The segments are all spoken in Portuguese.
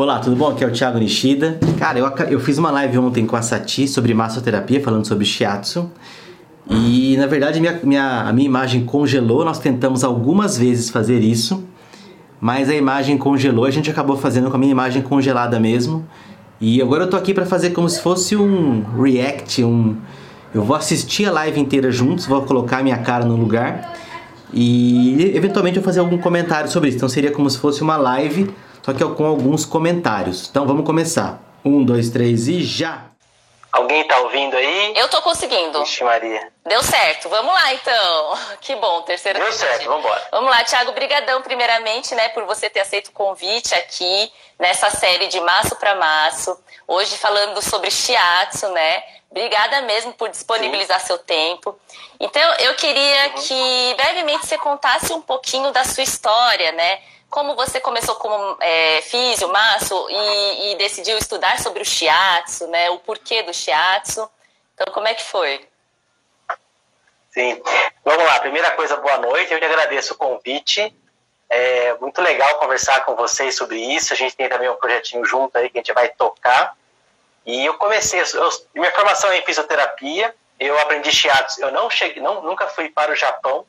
Olá, tudo bom? Aqui é o Thiago Nishida. Cara, eu, eu fiz uma live ontem com a Sati sobre massoterapia, falando sobre shiatsu. E na verdade minha, minha, a minha imagem congelou, nós tentamos algumas vezes fazer isso, mas a imagem congelou, a gente acabou fazendo com a minha imagem congelada mesmo. E agora eu tô aqui para fazer como se fosse um react, um eu vou assistir a live inteira juntos, vou colocar minha cara no lugar e eventualmente eu vou fazer algum comentário sobre isso. Então seria como se fosse uma live, só que com alguns comentários. Então vamos começar. Um, dois, três e já! Alguém tá ouvindo aí? Eu tô conseguindo. Vixe Maria. Deu certo. Vamos lá, então. Que bom, terceira Deu certo, vamos embora. Vamos lá, Thiago, brigadão primeiramente, né, por você ter aceito o convite aqui nessa série de Maço para Maço. Hoje falando sobre shiatsu, né? Obrigada mesmo por disponibilizar Sim. seu tempo. Então, eu queria uhum. que brevemente você contasse um pouquinho da sua história, né? Como você começou como é, físio, maço e, e, decidiu estudar sobre o shiatsu, né? O porquê do shiatsu. Então, como é que foi? Sim. Vamos lá. Primeira coisa, boa noite. Eu te agradeço o convite. É muito legal conversar com vocês sobre isso. A gente tem também um projetinho junto aí que a gente vai tocar. E eu comecei, eu, minha formação é em fisioterapia, eu aprendi shiatsu, eu não cheguei, não, nunca fui para o Japão,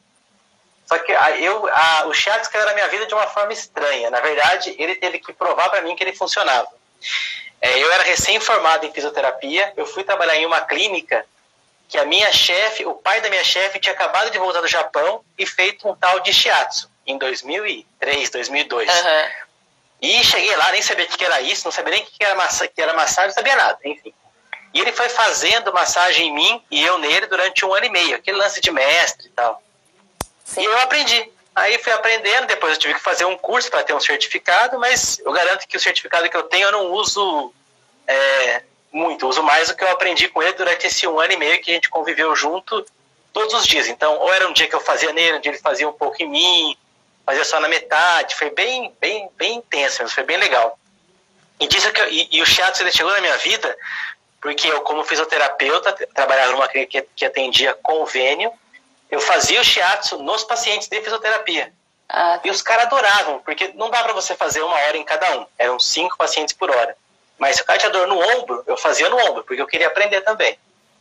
só que eu, a, o shiatsu caiu na minha vida de uma forma estranha. Na verdade, ele teve que provar para mim que ele funcionava. É, eu era recém-formado em fisioterapia, eu fui trabalhar em uma clínica que a minha chefe, o pai da minha chefe, tinha acabado de voltar do Japão e feito um tal de shiatsu em 2003, 2002. Uhum. E cheguei lá, nem sabia o que era isso, não sabia nem o que era, massa, que era massagem, não sabia nada, enfim. E ele foi fazendo massagem em mim e eu nele durante um ano e meio, aquele lance de mestre e tal. Sim. E eu aprendi. Aí fui aprendendo, depois eu tive que fazer um curso para ter um certificado, mas eu garanto que o certificado que eu tenho eu não uso é, muito, uso mais do que eu aprendi com ele durante esse um ano e meio que a gente conviveu junto todos os dias. Então, ou era um dia que eu fazia nele, um dia ele fazia um pouco em mim, fazia só na metade, foi bem, bem, bem intenso, foi bem legal. E, disso que eu, e, e o shiatsu ele chegou na minha vida porque eu, como fisioterapeuta, trabalhava numa clínica que, que atendia convênio, eu fazia o shiatsu nos pacientes de fisioterapia. Ah, e os caras adoravam, porque não dá para você fazer uma hora em cada um, eram cinco pacientes por hora. Mas se o cara tinha dor no ombro, eu fazia no ombro, porque eu queria aprender também.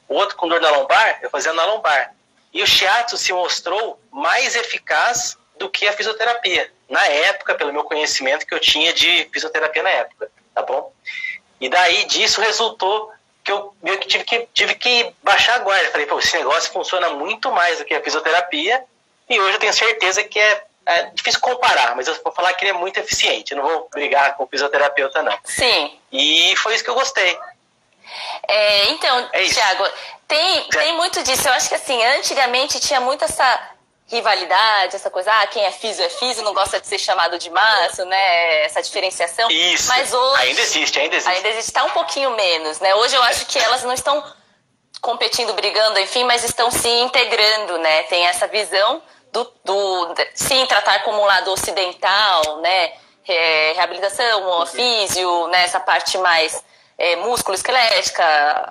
O outro com dor na lombar, eu fazia na lombar. E o shiatsu se mostrou mais eficaz do que a fisioterapia. Na época, pelo meu conhecimento que eu tinha de fisioterapia na época, tá bom? E daí disso resultou que eu meio que tive que, tive que baixar a guarda. Falei, pô, esse negócio funciona muito mais do que a fisioterapia e hoje eu tenho certeza que é, é difícil comparar, mas eu vou falar que ele é muito eficiente. Eu não vou brigar com o fisioterapeuta, não. Sim. E foi isso que eu gostei. É, então, é Tiago, tem, tem muito disso. Eu acho que assim, antigamente tinha muito essa rivalidade, essa coisa, ah, quem é físio é físio, não gosta de ser chamado de maço, né? Essa diferenciação. Isso. Mas hoje. Ainda existe, ainda existe. Ainda existe, tá um pouquinho menos, né? Hoje eu acho que elas não estão competindo, brigando, enfim, mas estão se integrando, né? Tem essa visão do, do sim, tratar como um lado ocidental, né? É, reabilitação, físio, né? Essa parte mais é, músculo esquelética,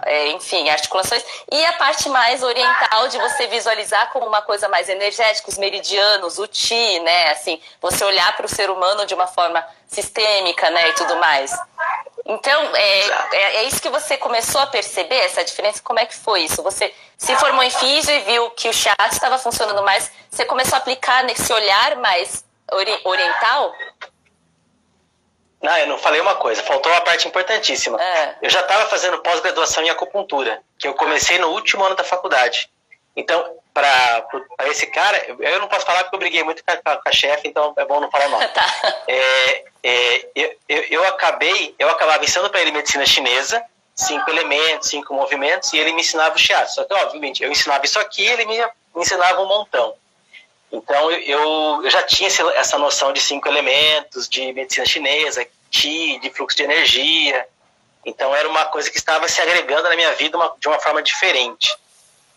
é, enfim, articulações, e a parte mais oriental de você visualizar como uma coisa mais energética, os meridianos, o ti, né, assim, você olhar para o ser humano de uma forma sistêmica, né, e tudo mais. Então, é, é, é, isso que você começou a perceber, essa diferença? Como é que foi isso? Você se formou em físio e viu que o chat estava funcionando mais, você começou a aplicar nesse olhar mais ori oriental? Não, eu não falei uma coisa, faltou uma parte importantíssima. É. Eu já estava fazendo pós-graduação em acupuntura, que eu comecei no último ano da faculdade. Então, para esse cara, eu não posso falar porque eu briguei muito com a, com a chefe, então é bom não falar não. Tá. É, é, eu, eu, eu, acabei, eu acabava ensinando para ele medicina chinesa, cinco elementos, cinco movimentos, e ele me ensinava o shiatsu. Só que, obviamente, eu ensinava isso aqui, ele me, me ensinava um montão. Então eu, eu já tinha essa noção de cinco elementos, de medicina chinesa, De fluxo de energia. Então era uma coisa que estava se agregando na minha vida uma, de uma forma diferente.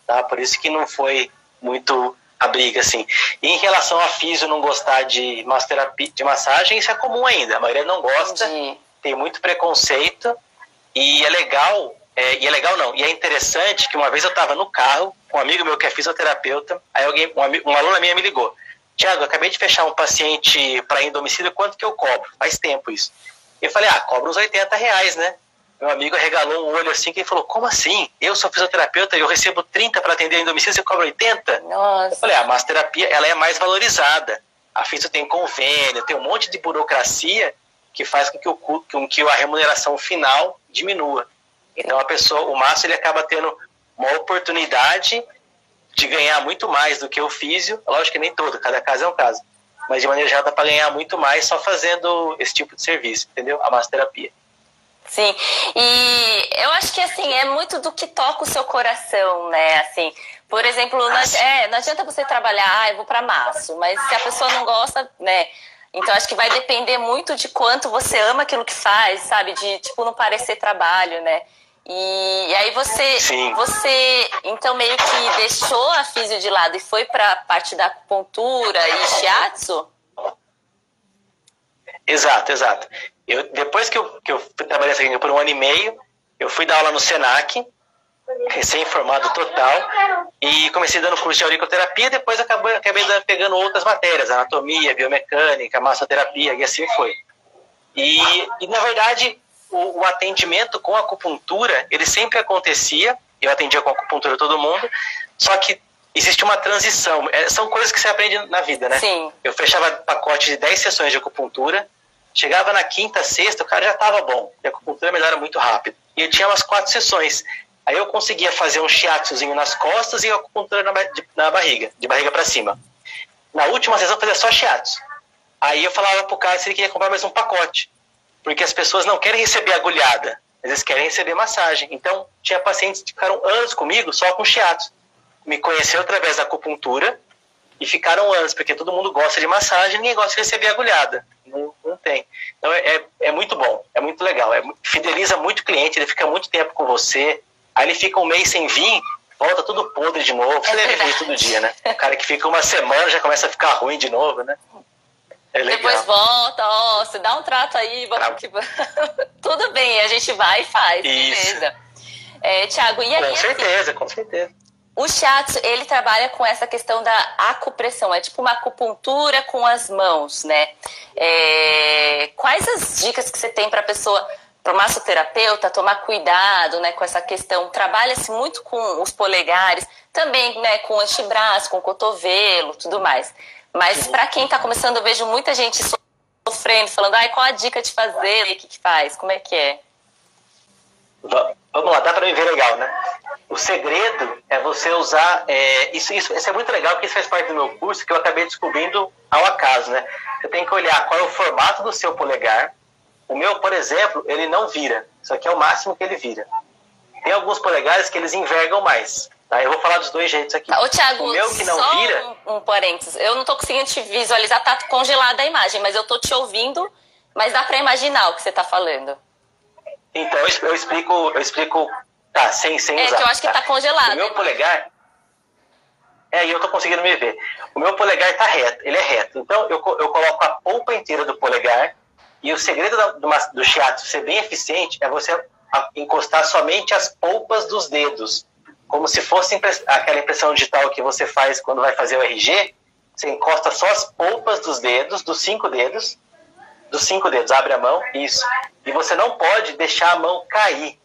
Tá? Por isso que não foi muito a briga, assim. E em relação a físio não gostar de massoterapia, de massagem, isso é comum ainda. A maioria não gosta, Entendi. tem muito preconceito. E é legal, é, e é legal não, e é interessante que uma vez eu estava no carro um amigo meu que é fisioterapeuta, aí alguém, uma, uma aluna minha me ligou. Tiago, acabei de fechar um paciente para ir em domicílio, quanto que eu cobro? Faz tempo isso. Eu falei, ah, cobra uns 80 reais, né? Meu amigo regalou um olho assim que ele falou: Como assim? Eu sou fisioterapeuta e eu recebo 30 para atender em domicílio, você cobra 80? Nossa. Eu falei: A massoterapia ela é mais valorizada. A FISO tem convênio, tem um monte de burocracia que faz com que, o, com que a remuneração final diminua. Então a pessoa, o maço, ele acaba tendo uma oportunidade de ganhar muito mais do que o físio. Lógico que nem todo, cada caso é um caso. Mas de maneira geral dá para ganhar muito mais só fazendo esse tipo de serviço, entendeu? A massoterapia. Sim, e eu acho que assim, é muito do que toca o seu coração, né? Assim, por exemplo, não, é, não adianta você trabalhar, ah, eu vou para maço, mas se a pessoa não gosta, né? Então acho que vai depender muito de quanto você ama aquilo que faz, sabe? De tipo não parecer trabalho, né? E, e aí você, Sim. você então meio que deixou a físio de lado e foi para a parte da acupuntura e shiatsu? Exato, exato. Eu, depois que eu, que eu trabalhei essa por um ano e meio, eu fui dar aula no SENAC, recém-formado total, e comecei dando curso de auriculoterapia, depois acabei, acabei pegando outras matérias, anatomia, biomecânica, massoterapia, e assim foi. E, e na verdade, o, o, atendimento com acupuntura, ele sempre acontecia, eu atendia com acupuntura todo mundo, só que existe uma transição, é, são coisas que você aprende na vida, né? Sim. Eu fechava pacote de 10 sessões de acupuntura, Chegava na quinta, sexta, o cara já estava bom. E a acupuntura melhora muito rápido. E tinha umas quatro sessões. Aí eu conseguia fazer um shiatsuzinho nas costas e a acupuntura na, de, na barriga, de barriga para cima. Na última sessão eu fazia só shiatsu. Aí eu falava pro cara se ele queria comprar mais um pacote. Porque as pessoas não querem receber agulhada, eles querem receber massagem. Então, tinha pacientes que ficaram anos comigo só com shiatsu. Me conheceu através da acupuntura e ficaram anos, porque todo mundo gosta de massagem, ninguém gosta de receber agulhada. Não, não tem. Então é, é, é muito bom, é muito legal. É, fideliza muito o cliente, ele fica muito tempo com você, aí ele fica um mês sem vir, volta tudo podre de novo. Você deve ver todo dia, né? O cara que fica uma semana já começa a ficar ruim de novo, né? É Depois volta, ó, você dá um trato aí, vamos que... tudo bem, a gente vai e faz, Isso. beleza. É, Tiago, e aí? Com certeza, assim, com certeza. O shiatsu, ele trabalha com essa questão da acupressão, é tipo uma acupuntura com as mãos, né? É... Quais as dicas que você tem para a pessoa, para o massoterapeuta, tomar cuidado né, com essa questão? Trabalha-se muito com os polegares, também né, com o antebraço, com o cotovelo, tudo mais. Mas para quem está começando, eu vejo muita gente sofrendo, falando, ai, qual a dica de fazer, o que, que faz, como é que é? Vamos lá, dá para me ver legal, né? O segredo é você usar. É, isso, isso, isso é muito legal, porque isso faz parte do meu curso que eu acabei descobrindo ao acaso, né? Você tem que olhar qual é o formato do seu polegar. O meu, por exemplo, ele não vira. Isso aqui é o máximo que ele vira. Tem alguns polegares que eles envergam mais. Tá? Eu vou falar dos dois jeitos aqui. Ô, Thiago, o meu que não só vira. Um, um parênteses. Eu não tô conseguindo te visualizar, tá congelada a imagem, mas eu tô te ouvindo, mas dá para imaginar o que você tá falando. Então eu explico, eu explico, tá, sem, sem é usar. É que eu acho que tá, congelado. O meu polegar, é, e eu tô conseguindo me ver. O meu polegar tá reto, ele é reto. Então eu, eu coloco a polpa inteira do polegar e o segredo do, do shiatsu ser bem eficiente é você encostar somente as polpas dos dedos. Como se fosse aquela impressão digital que você faz quando vai fazer o RG. Você encosta só as polpas dos dedos, dos cinco dedos, dos cinco dedos, abre a mão, isso. E você não pode deixar a mão cair.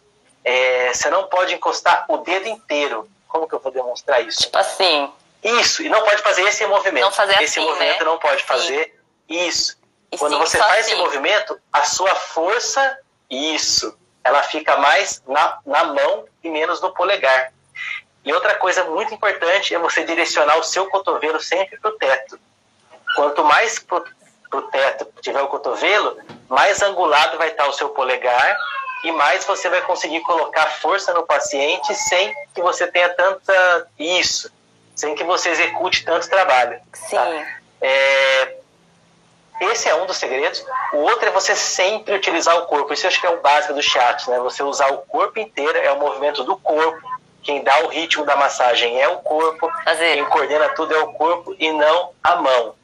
É, você não pode encostar o dedo inteiro. Como que eu vou demonstrar isso? Tipo assim. Isso, e não pode fazer esse movimento. Não fazer esse assim, movimento né? não pode fazer. Sim. Isso. E Quando sim, você faz assim. esse movimento, a sua força, isso, ela fica mais na, na mão e menos no polegar. E outra coisa muito importante é você direcionar o seu cotovelo sempre para o teto. Quanto mais para o teto tiver o cotovelo, mais angulado vai estar o seu polegar e mais você vai conseguir colocar força no paciente sem que você tenha tanta isso, sem que você execute tanto trabalho. Tá? Sim. Tá? É, esse é um dos segredos. O outro é você sempre utilizar o corpo. Isso eu acho que é o básico do chat, né? Você usar o corpo inteiro, é o movimento do corpo. Quem dá o ritmo da massagem é o corpo. Fazer. Quem coordena tudo é o corpo e não a mão.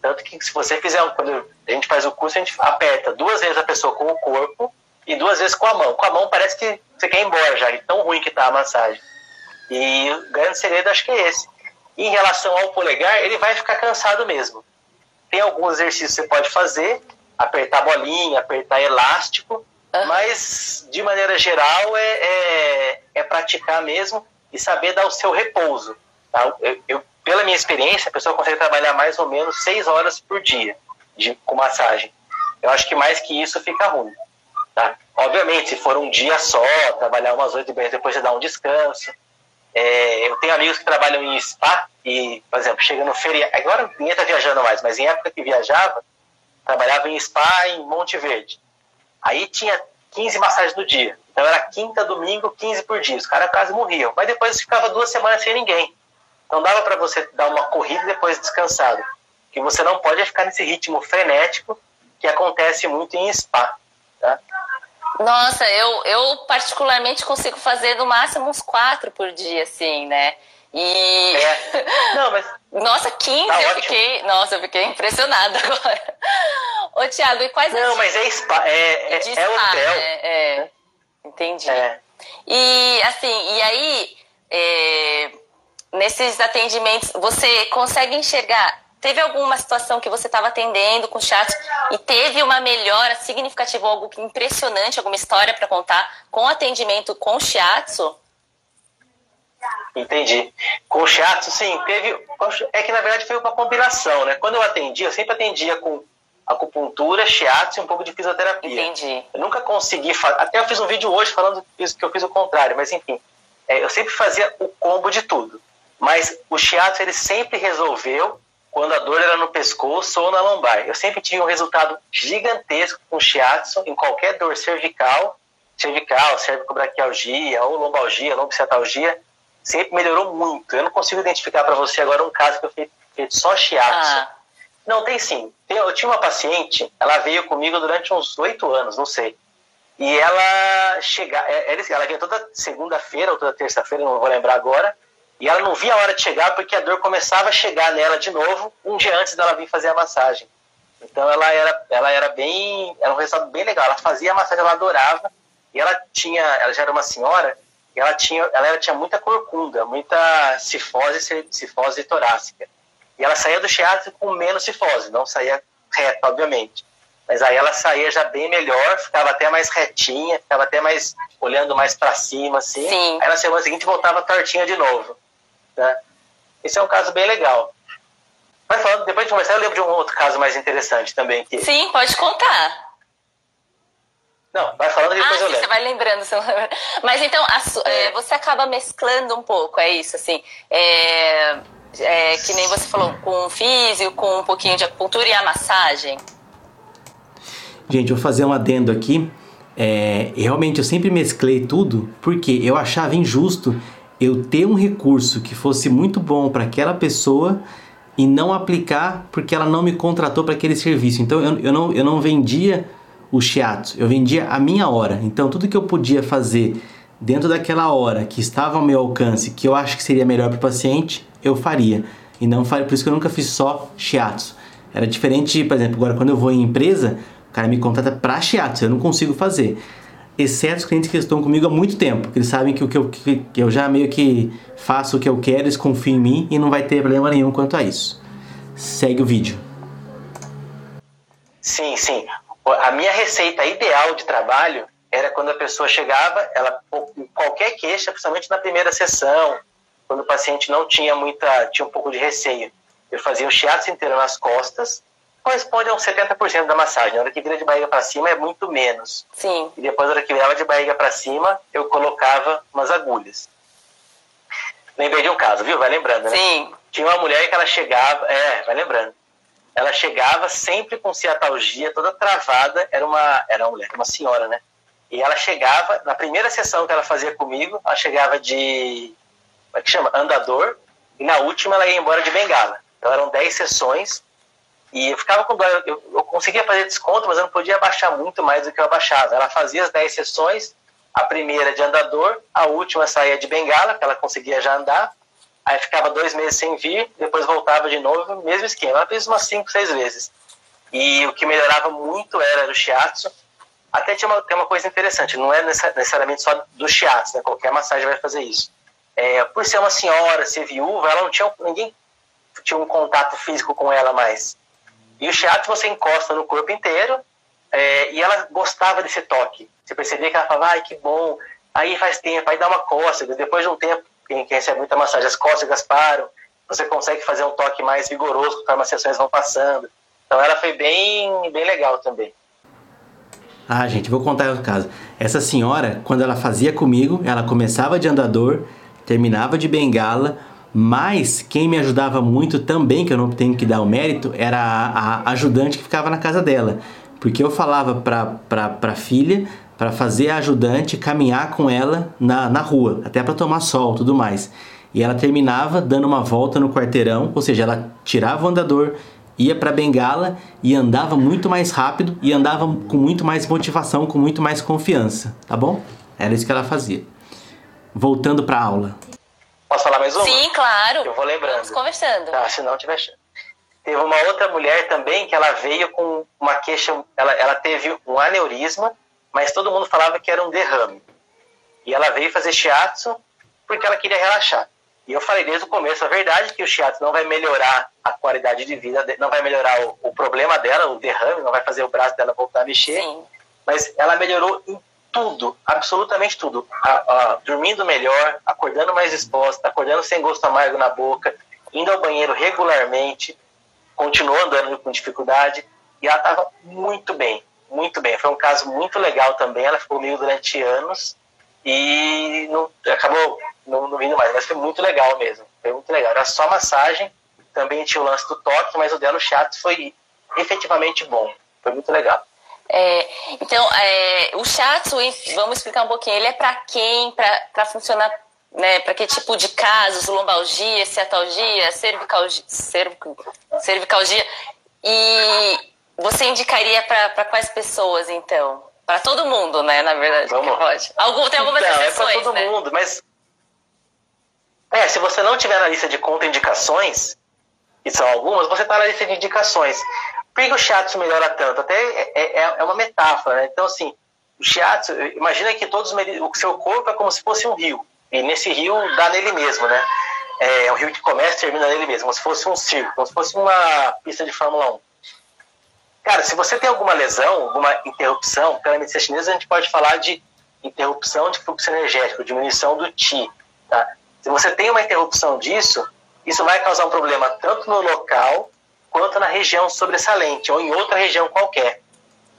Tanto que se você fizer, quando a gente faz o curso, a gente aperta duas vezes a pessoa com o corpo e duas vezes com a mão. Com a mão parece que você quer ir embora já, de tão ruim que tá a massagem. E o grande segredo acho que é esse. Em relação ao polegar, ele vai ficar cansado mesmo. Tem alguns exercícios que você pode fazer, apertar bolinha, apertar elástico, mas de maneira geral é, é, é, praticar mesmo e saber dar o seu repouso. Tá? Eu, eu, pela minha experiência, a pessoa consegue trabalhar mais ou menos seis horas por dia de, com massagem. Eu acho que mais que isso fica ruim. Tá? Obviamente, se for um dia só, trabalhar umas oito e depois de dar um descanso. É, eu tenho amigos que trabalham em spa e, por exemplo, chega no feriado. Agora ninguém está viajando mais, mas em época que viajava, trabalhava em spa em Monte Verde. Aí tinha 15 massagens no dia. Então era quinta, domingo, 15 por dia. Os caras quase morriam. Mas depois ficava duas semanas sem ninguém. Então dava para você dar uma corrida e depois descansado. Que você não pode ficar nesse ritmo frenético que acontece muito em spa. Tá? Nossa, eu, eu particularmente consigo fazer no máximo uns quatro por dia, assim, né? E. É. Não, mas. Nossa, 15 tá eu ótimo. fiquei. Nossa, eu fiquei impressionada agora. Ô, Thiago, e quais Não, mas é spa, é, é, é spa, hotel. Né? É, entendi. É. E assim, e aí, é, nesses atendimentos, você consegue enxergar Teve alguma situação que você estava atendendo com o chat e teve uma melhora significativa, algo impressionante, alguma história para contar com atendimento com shiatsu? Entendi. Com shiatsu, sim, teve. É que na verdade foi uma combinação, né? Quando eu atendia, eu sempre atendia com acupuntura, shiatsu e um pouco de fisioterapia. Entendi. Eu nunca consegui. Até eu fiz um vídeo hoje falando que eu fiz o contrário, mas enfim. É, eu sempre fazia o combo de tudo. Mas o shiatsu ele sempre resolveu quando a dor era no pescoço ou na lombar. Eu sempre tive um resultado gigantesco com shiatsu em qualquer dor cervical, cervical, cervicobraquialgia ou lombalgia, lombociatalgia, sempre melhorou muito. Eu não consigo identificar para você agora um caso que eu fiz, fiz só shiatsu. Ah. Não, tem sim. Eu tinha uma paciente, ela veio comigo durante uns oito anos, não sei. E ela chega, é, ela vinha toda segunda-feira ou toda terça-feira, não vou lembrar agora, e ela não via a hora de chegar porque a dor começava a chegar nela de novo um dia antes dela vir fazer a massagem. Então ela era, ela era bem, era um resultado bem legal. Ela fazia a massagem, ela adorava. E ela tinha, ela já era uma senhora, e ela tinha, ela tinha muita corcunda, muita cifose, cifose torácica. E ela saía do shiatsu com menos cifose, não saía reto, obviamente. Mas aí ela saía já bem melhor, ficava até mais retinha, ficava até mais olhando mais para cima, assim. Sim. Aí na semana seguinte voltava tortinha de novo. Né? Esse é um caso bem legal. Mas falando, depois de conversar, eu lembro de um outro caso mais interessante também. Que... Sim, pode contar. Não, vai falando e depois ah, eu lembro. Você vai lembrando. Mas então, a, é. você acaba mesclando um pouco, é isso, assim. É, é, que nem você falou, com o físico, com um pouquinho de acupuntura e a massagem. Gente, eu vou fazer um adendo aqui. É, realmente eu sempre mesclei tudo porque eu achava injusto eu ter um recurso que fosse muito bom para aquela pessoa e não aplicar porque ela não me contratou para aquele serviço. Então eu, eu, não, eu não vendia o shiatsu, eu vendia a minha hora. Então tudo que eu podia fazer dentro daquela hora que estava ao meu alcance, que eu acho que seria melhor para o paciente, eu faria. E não faria, por isso que eu nunca fiz só shiatsu. Era diferente, por exemplo, agora quando eu vou em empresa, o cara me contrata para shiatsu, eu não consigo fazer exceto os clientes que estão comigo há muito tempo, que eles sabem que, que, eu, que eu já meio que faço o que eu quero, eles confiam em mim e não vai ter problema nenhum quanto a isso. Segue o vídeo. Sim, sim. A minha receita ideal de trabalho era quando a pessoa chegava, ela qualquer queixa, principalmente na primeira sessão, quando o paciente não tinha muita, tinha um pouco de receio. Eu fazia o shiatsu inteiro nas costas, corresponde a uns 70% da massagem. Na hora que vira de barriga para cima é muito menos. Sim. E depois, na hora que virava de barriga para cima, eu colocava umas agulhas. Lembrei de um caso, viu? Vai lembrando, né? Sim. Tinha uma mulher que ela chegava, é, vai lembrando. Ela chegava sempre com ciatalgia, toda travada, era uma, era uma mulher, uma senhora, né? E ela chegava, na primeira sessão que ela fazia comigo, ela chegava de, como é que chama? Andador, e na última ela ia embora de bengala. Então eram 10 sessões, e eu ficava com dó, eu, eu, conseguia fazer desconto, mas eu não podia abaixar muito mais do que eu abaixava. Ela fazia as 10 sessões, a primeira de andador, a última saía de bengala, que ela conseguia já andar, aí ficava dois meses sem vir, depois voltava de novo, mesmo esquema. Ela fez umas 5, 6 vezes. E o que melhorava muito era o shiatsu. Até tinha uma, tem uma coisa interessante, não é necessariamente só do shiatsu, né? qualquer massagem vai fazer isso. É, por ser uma senhora, ser viúva, ela não tinha ninguém tinha um contato físico com ela mais. E o shiatsu você encosta no corpo inteiro é, e ela gostava desse toque. Você percebia que ela falava, ai, que bom. Aí faz tempo, aí dá uma cócega. Depois de um tempo, quem, recebe muita massagem, as cócegas param. Você consegue fazer um toque mais vigoroso conforme as sessões vão passando. Então ela foi bem, bem legal também. Ah, gente, vou contar o caso. Essa senhora, quando ela fazia comigo, ela começava de andador, terminava de bengala, mas quem me ajudava muito também, que eu não tenho que dar o mérito, era a, a ajudante que ficava na casa dela. Porque eu falava pra, pra, pra filha para fazer a ajudante caminhar com ela na, na rua, até para tomar sol tudo mais. E ela terminava dando uma volta no quarteirão, ou seja, ela tirava o andador, ia para Bengala e andava muito mais rápido e andava com muito mais motivação, com muito mais confiança, tá bom? Era isso que ela fazia. Voltando para aula. Posso falar mais uma? Sim, claro. Eu vou lembrando. Vamos conversando. Tá, se não tiver Teve uma outra mulher também que ela veio com uma queixa, ela, ela teve um aneurisma, mas todo mundo falava que era um derrame. E ela veio fazer shiatsu porque ela queria relaxar. E eu falei desde o começo a verdade que o shiatsu não vai melhorar a qualidade de vida, não vai melhorar o, o problema dela, o derrame, não vai fazer o braço dela voltar a mexer. Sim. Mas ela melhorou em tudo, absolutamente tudo. A, a, dormindo melhor, acordando mais disposta, acordando sem gosto amargo na boca, indo ao banheiro regularmente, continuou andando com dificuldade e ela estava muito bem, muito bem. Foi um caso muito legal também. Ela ficou comigo durante anos e não, acabou não, não vindo mais, mas foi muito legal mesmo. Foi muito legal. Era só massagem, também tinha o lance do toque, mas o dela, o chato, foi efetivamente bom. Foi muito legal. É, então, é, o Shatsu, vamos explicar um pouquinho, ele é para quem? Para funcionar, né, para que tipo de casos? Lombalgia, ciatalgia, cervicalgia, cervicalgia. E você indicaria para quais pessoas, então? Para todo mundo, né, na verdade. Vamos. Pode. Algum, tem algumas então, exceções, é para todo né? mundo, mas... É, se você não tiver na lista de contraindicações, que são algumas, você está na lista de indicações. Por que o shiatsu melhora tanto? Até é, é, é uma metáfora, né? Então, assim, o shiatsu, imagina que todos o seu corpo é como se fosse um rio. E nesse rio dá nele mesmo, né? É um rio que começa e termina nele mesmo, como se fosse um circo, como se fosse uma pista de Fórmula 1. Cara, se você tem alguma lesão, alguma interrupção, pela medicina chinesa a gente pode falar de interrupção de fluxo energético, diminuição do Qi. Tá? Se você tem uma interrupção disso, isso vai causar um problema tanto no local quanto na região sobressalente ou em outra região qualquer.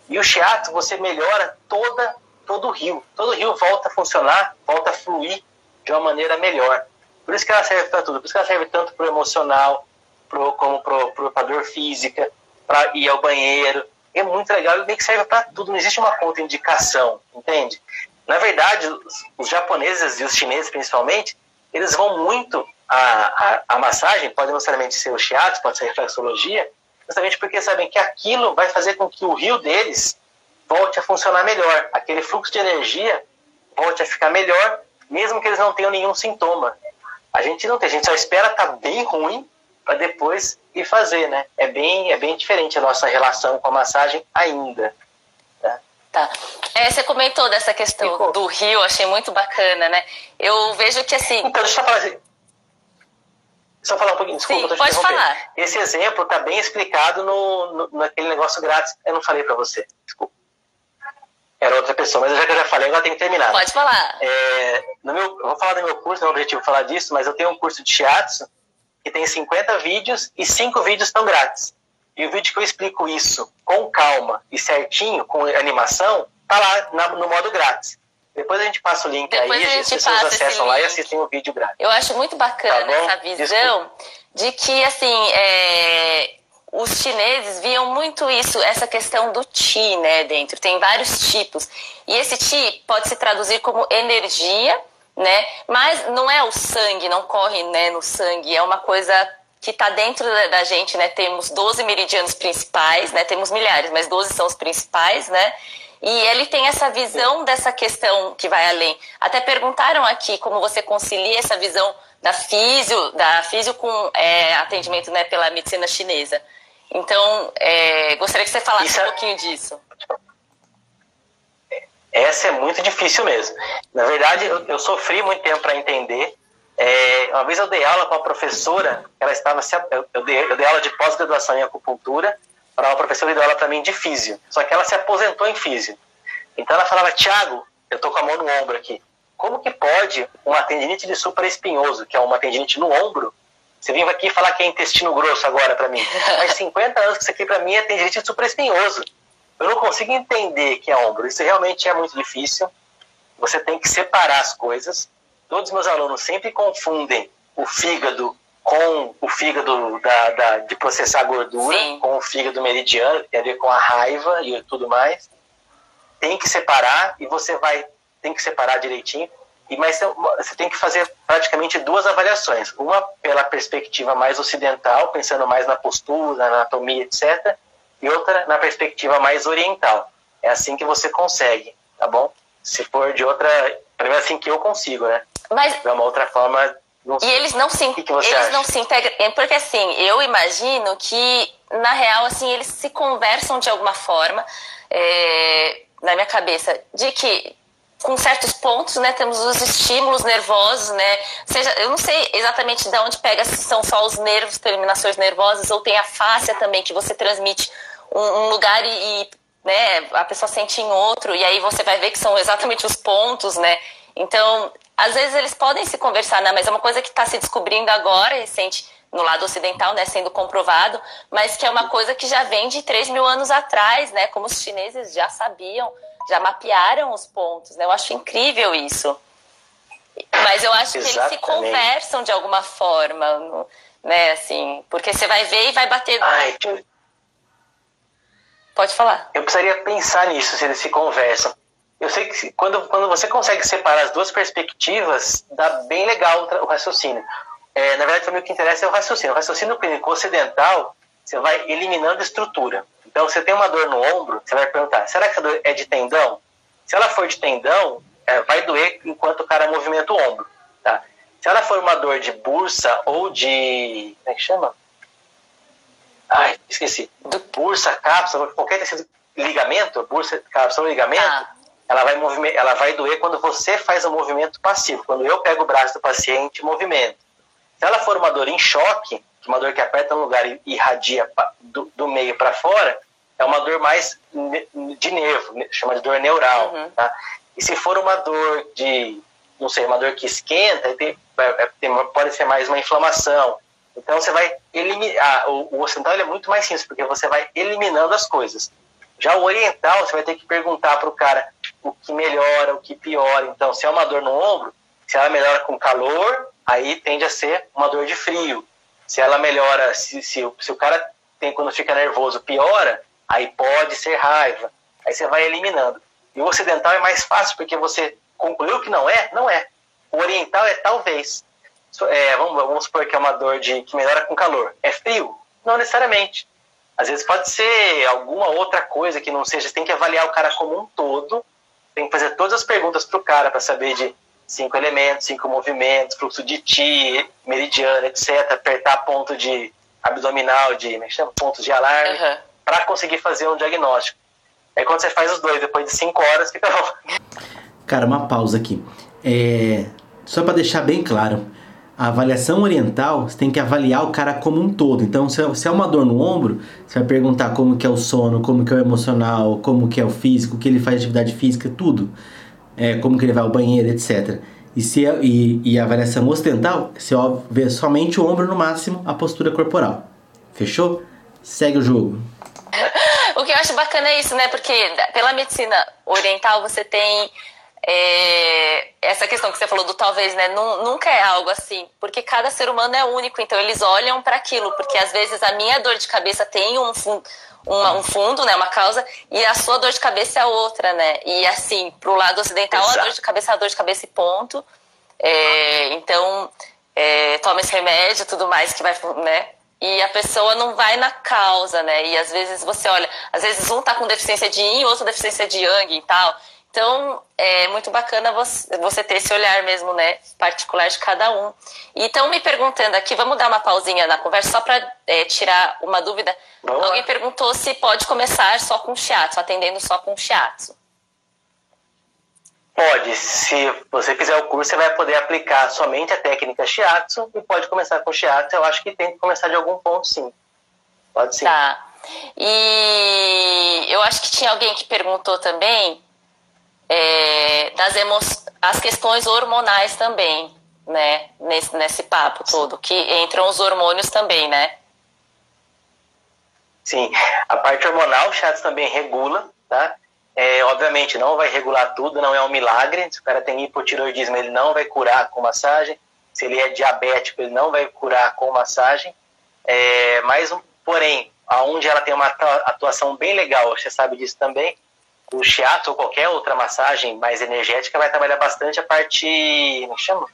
E o shiatsu você melhora toda todo o rio. Todo o rio volta a funcionar, volta a fluir de uma maneira melhor. Por isso que ela serve para tudo. Por isso que ela serve tanto para o emocional, pro, como para a dor física, para ir ao banheiro. É muito legal. E meio que serve para tudo. Não existe uma contraindicação, entende? Na verdade, os, os japoneses e os chineses principalmente, eles vão muito a, a, massagem, pode não necessariamente ser o shiatsu, pode ser reflexologia, justamente porque sabem que aquilo vai fazer com que o rio deles volte a funcionar melhor. Aquele fluxo de energia volte a ficar melhor, mesmo que eles não tenham nenhum sintoma. A gente não tem, a gente só espera estar tá bem ruim para depois ir fazer, né? É bem, é bem diferente a nossa relação com a massagem ainda. Tá. tá. É, você comentou dessa questão Ficou. do rio, achei muito bacana, né? Eu vejo que assim. Então, deixa eu falar assim. Só falar um pouquinho, desculpa, Sim, pode falar. Esse exemplo está bem explicado no, no, naquele negócio grátis. Eu não falei para você, desculpa. Era outra pessoa, mas já que eu já falei, agora tem que terminar. Pode falar. É, no meu, eu vou falar do meu curso, não é o objetivo falar disso, mas eu tenho um curso de shiatsu que tem 50 vídeos e 5 vídeos estão grátis. E o vídeo que eu explico isso com calma e certinho, com animação, tá lá na, no modo grátis. Depois a gente passa o link Depois aí, as pessoas acessam lá e assistem o vídeo grátis. Eu acho muito bacana tá essa visão Desculpa. de que, assim, é, os chineses viam muito isso, essa questão do Qi, né, dentro. Tem vários tipos. E esse Qi pode se traduzir como energia, né, mas não é o sangue, não corre, né, no sangue, é uma coisa que está dentro da gente, né, temos 12 meridianos principais, né, temos milhares, mas 12 são os principais, né, e ele tem essa visão dessa questão que vai além. Até perguntaram aqui como você concilia essa visão da físio, da físio com é, atendimento né, pela medicina chinesa. Então, é, gostaria que você falasse Isso um é... pouquinho disso. Essa é muito difícil mesmo. Na verdade, eu, eu sofri muito tempo para entender. É, uma vez eu dei aula com uma professora, ela estava eu dei, eu dei aula de pós-graduação em acupuntura para uma professora que deu aula para mim de físio. Só que ela se aposentou em físio. Então ela falava, Tiago, eu tô com a mão no ombro aqui. Como que pode uma tendinite de supraespinhoso, que é uma tendinite no ombro, você vem aqui falar que é intestino grosso agora para mim. Faz 50 anos que isso aqui para mim é tendinite de supraespinhoso. Eu não consigo entender que é ombro. Isso realmente é muito difícil. Você tem que separar as coisas. Todos os meus alunos sempre confundem o fígado com o fígado da, da de processar gordura, Sim. com o fígado meridiano, que tem a ver com a raiva e tudo mais. Tem que separar e você vai tem que separar direitinho. E mas você tem que fazer praticamente duas avaliações. Uma pela perspectiva mais ocidental, pensando mais na postura, na anatomia, etc. E outra na perspectiva mais oriental. É assim que você consegue, tá bom? Se for de outra, primeiro é assim que eu consigo, né? Mas de uma outra forma e eles não se, que que eles acha? não se integram, é, porque assim, eu imagino que na real assim eles se conversam de alguma forma é, na minha cabeça de que com certos pontos, né, temos os estímulos nervosos, né, seja, eu não sei exatamente de onde pega se são só os nervos, terminações nervosas ou tem a fáscia também que você transmite um, lugar e, e né, a pessoa sente em outro e aí você vai ver que são exatamente os pontos, né, então às vezes eles podem se conversar, né? Mas é uma coisa que está se descobrindo agora, recente, no lado ocidental, né? Sendo comprovado, mas que é uma coisa que já vem de 3 mil anos atrás, né? Como os chineses já sabiam, já mapearam os pontos, né? Eu acho incrível isso. Mas eu acho Exatamente. que eles se conversam de alguma forma, né? Assim, porque você vai ver e vai bater. Ai, Pode falar. Eu precisaria pensar nisso, se eles se conversam eu sei que quando, quando você consegue separar as duas perspectivas, dá bem legal o raciocínio. É, na verdade, para mim o que interessa é o raciocínio. O raciocínio clínico ocidental, você vai eliminando estrutura. Então, você tem uma dor no ombro, você vai perguntar, será que essa dor é de tendão? Se ela for de tendão, é, vai doer enquanto o cara movimenta o ombro. Tá? Se ela for uma dor de bursa ou de... como é que chama? Ai, esqueci. Bursa, cápsula, qualquer tecido ligamento, bursa, cápsula, ligamento, ah ela vai, ela vai doer quando você faz o movimento passivo, quando eu pego o braço do paciente e movimento. Se ela for uma dor em choque, uma dor que aperta no lugar e irradia do, do meio para fora, é uma dor mais de nervo, chama de dor neural. Uhum. Tá? E se for uma dor de, não sei, uma dor que esquenta, tem, é, tem, pode ser mais uma inflamação. Então você vai eliminar. O, o ocidental é muito mais simples, porque você vai eliminando as coisas. Já o oriental, você vai ter que perguntar para o cara o que melhora, o que piora. Então, se é uma dor no ombro, se ela melhora com calor, aí tende a ser uma dor de frio. Se ela melhora, se, se, se o cara tem quando fica nervoso, piora, aí pode ser raiva. Aí você vai eliminando. E o ocidental é mais fácil, porque você concluiu que não é, não é. O oriental é talvez. É, vamos, vamos supor que é uma dor de, que melhora com calor. É frio? Não necessariamente. Às vezes pode ser alguma outra coisa que não seja. Você tem que avaliar o cara como um todo tem que fazer todas as perguntas para o cara para saber de cinco elementos, cinco movimentos, fluxo de ti, meridiano, etc. Apertar ponto de abdominal, de é chama? pontos de alarme, uhum. para conseguir fazer um diagnóstico. Aí quando você faz os dois, depois de cinco horas, fica bom. Cara, uma pausa aqui. É... Só para deixar bem claro, a avaliação oriental, você tem que avaliar o cara como um todo. Então, se é uma dor no ombro, você vai perguntar como que é o sono, como que é o emocional, como que é o físico, o que ele faz de atividade física, tudo. É, como que ele vai ao banheiro, etc. E, se é, e, e a avaliação ocidental, você vê somente o ombro no máximo, a postura corporal. Fechou? Segue o jogo. o que eu acho bacana é isso, né? Porque pela medicina oriental você tem é, essa questão que você falou do talvez, né? Nunca é algo assim, porque cada ser humano é único, então eles olham para aquilo, porque às vezes a minha dor de cabeça tem um fundo, uma, um fundo, né? Uma causa, e a sua dor de cabeça é outra, né? E assim, pro lado ocidental, Exato. a dor de cabeça é a dor de cabeça e ponto. É, então, é, toma esse remédio tudo mais que vai, né? E a pessoa não vai na causa, né? E às vezes você olha, às vezes um tá com deficiência de yin, outro deficiência de yang e tal. Então, é muito bacana você ter esse olhar mesmo, né, particular de cada um. E estão me perguntando aqui, vamos dar uma pausinha na conversa só para é, tirar uma dúvida. Vamos Alguém lá. perguntou se pode começar só com shiatsu, atendendo só com shiatsu. Pode. Se você fizer o curso, você vai poder aplicar somente a técnica shiatsu e pode começar com shiatsu. Eu acho que tem que começar de algum ponto, sim. Pode sim. Tá. E eu acho que tinha alguém que perguntou também é, das emo as questões hormonais também, né? Nesse, nesse papo todo, que entram os hormônios também, né? Sim, a parte hormonal o Chats também regula, tá? É, obviamente não vai regular tudo, não é um milagre. Se o cara tem hipotiroidismo, ele não vai curar com massagem. Se ele é diabético, ele não vai curar com massagem. É, mas, porém, aonde ela tem uma atuação bem legal, você sabe disso também, o shiatsu ou qualquer outra massagem mais energética vai trabalhar bastante a parte, como chama?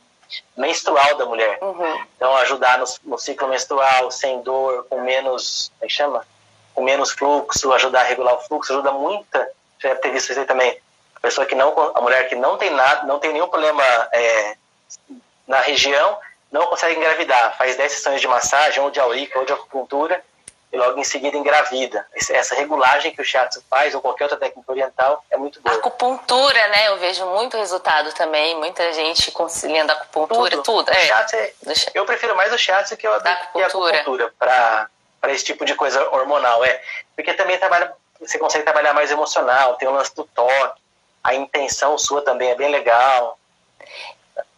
Menstrual da mulher. Uhum. Então, ajudar no, no, ciclo menstrual, sem dor, com menos, como chama? Com menos fluxo, ajudar a regular o fluxo, ajuda muita, já visto isso aí também, a pessoa que não, a mulher que não tem nada, não tem nenhum problema é, na região, não consegue engravidar, faz 10 sessões de massagem, ou de aurica, ou de acupuntura, e logo em seguida engravida. Essa regulagem que o shiatsu faz, ou qualquer outra técnica oriental, é muito boa. Acupuntura, né? Eu vejo muito resultado também, muita gente conciliando a acupuntura, tudo. tudo. É. é. Eu prefiro mais o shiatsu que, o, da acupuntura. a acupuntura para esse tipo de coisa hormonal, é. Porque também trabalha, você consegue trabalhar mais emocional, tem o lance do toque, a intenção sua também é bem legal.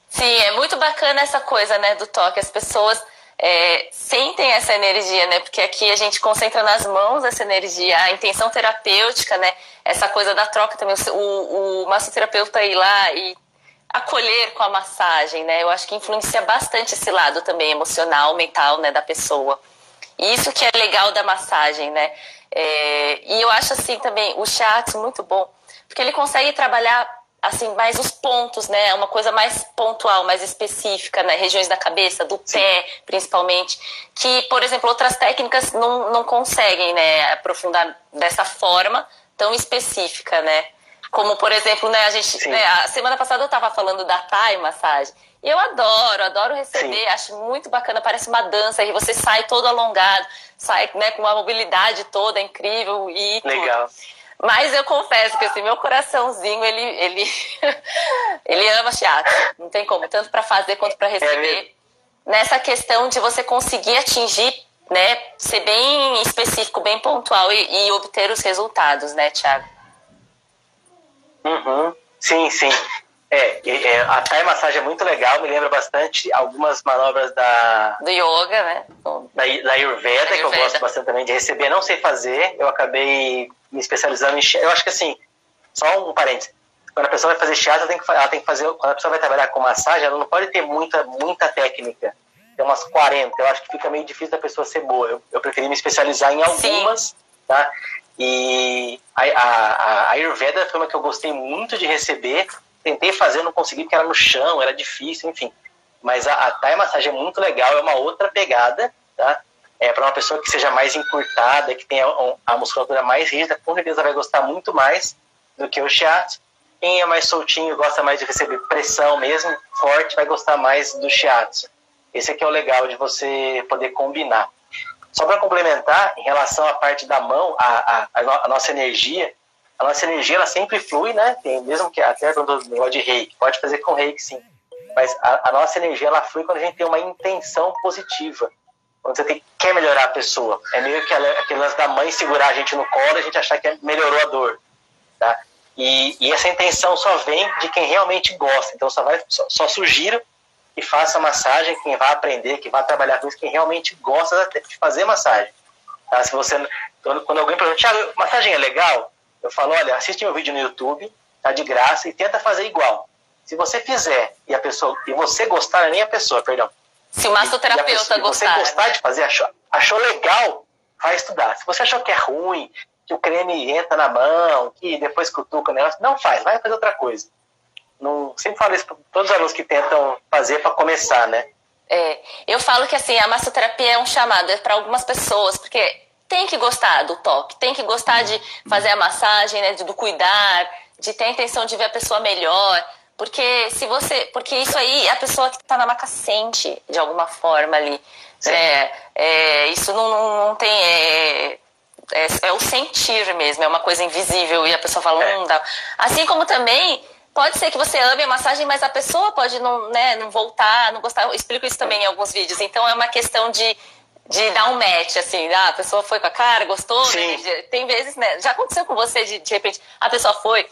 Sim, é muito bacana essa coisa, né, do toque. As pessoas é, sentem essa energia, né? Porque aqui a gente concentra nas mãos essa energia, a intenção terapêutica, né? Essa coisa da troca também, o, o massoterapeuta ir lá e acolher com a massagem, né? Eu acho que influencia bastante esse lado também emocional, mental, né, da pessoa. E isso que é legal da massagem, né? É, e eu acho assim também o shiatsu muito bom, porque ele consegue trabalhar assim, mais os pontos, né? Uma coisa mais pontual, mais específica, né? Regiões da cabeça, do Sim. pé, principalmente. Que, por exemplo, outras técnicas não, não conseguem, né? Aprofundar dessa forma tão específica, né? Como, por exemplo, né, a gente. Né, a semana passada eu estava falando da Thai massagem. E eu adoro, adoro receber, Sim. acho muito bacana, parece uma dança, e você sai todo alongado, sai né, com uma mobilidade toda incrível e. Legal. Tudo. Mas eu confesso que assim, meu coraçãozinho, ele, ele, ele ama teatro. Não tem como, tanto para fazer quanto para receber. É Nessa questão de você conseguir atingir, né, ser bem específico, bem pontual e, e obter os resultados, né, Thiago? Uhum. Sim, sim. É, é, a Thai massagem é muito legal, me lembra bastante algumas manobras da. Do yoga, né? Da, da Ayurveda, que eu gosto bastante também de receber. Não sei fazer, eu acabei me especializando em. Eu acho que assim, só um parênteses. Quando a pessoa vai fazer shiatsu, ela tem que, ela tem que fazer. Quando a pessoa vai trabalhar com massagem, ela não pode ter muita, muita técnica. Tem umas 40. Eu acho que fica meio difícil da pessoa ser boa. Eu, eu preferi me especializar em algumas, Sim. tá? E a, a, a Ayurveda foi uma que eu gostei muito de receber tentei fazer, não consegui porque era no chão, era difícil, enfim. Mas a, a Thai massagem é muito legal, é uma outra pegada, tá? É para uma pessoa que seja mais encurtada, que tenha a musculatura mais rígida, com certeza vai gostar muito mais do que o shiatsu. Quem é mais soltinho, gosta mais de receber pressão mesmo, forte, vai gostar mais do shiatsu. Esse aqui é o legal de você poder combinar. Só para complementar, em relação à parte da mão, a, a, a nossa energia, a nossa energia ela sempre flui, né? Tem, mesmo que até quando negócio de reiki, pode fazer com reiki sim. Mas a, a, nossa energia ela flui quando a gente tem uma intenção positiva. Quando você tem, quer melhorar a pessoa. É meio que aquelas da mãe segurar a gente no colo e a gente achar que melhorou a dor. Tá? E, e, essa intenção só vem de quem realmente gosta. Então só, vai, só, só sugiro que faça massagem, quem vai aprender, que vai trabalhar com isso, quem realmente gosta de fazer massagem. Tá? Se você, quando alguém pergunta, Thiago, massagem é legal? Eu falo, olha, assiste meu vídeo no YouTube, tá de graça e tenta fazer igual. Se você fizer e a pessoa e você gostar, nem a pessoa, perdão. Se o massoterapeuta gostar. Se você gostar de fazer, achou, achou legal, vai estudar. Se você achou que é ruim, que o creme entra na mão, que depois cutuca o negócio, não faz, vai fazer outra coisa. Não, sempre falo isso para todos os alunos que tentam fazer para começar, né? É, eu falo que assim, a massoterapia é um chamado é para algumas pessoas, porque tem que gostar do toque, tem que gostar de fazer a massagem, né, do cuidar, de ter a intenção de ver a pessoa melhor. Porque se você. Porque isso aí a pessoa que está na maca sente de alguma forma ali. É, é, isso não, não, não tem. É, é, é, o sentir mesmo, é uma coisa invisível e a pessoa fala, é. não dá. Assim como também pode ser que você ame a massagem, mas a pessoa pode não, né, não voltar, não gostar. Eu explico isso também em alguns vídeos. Então é uma questão de de dar um match, assim, ah, a pessoa foi com a cara, gostou, né? Tem vezes, né? Já aconteceu com você de, de repente, a pessoa foi,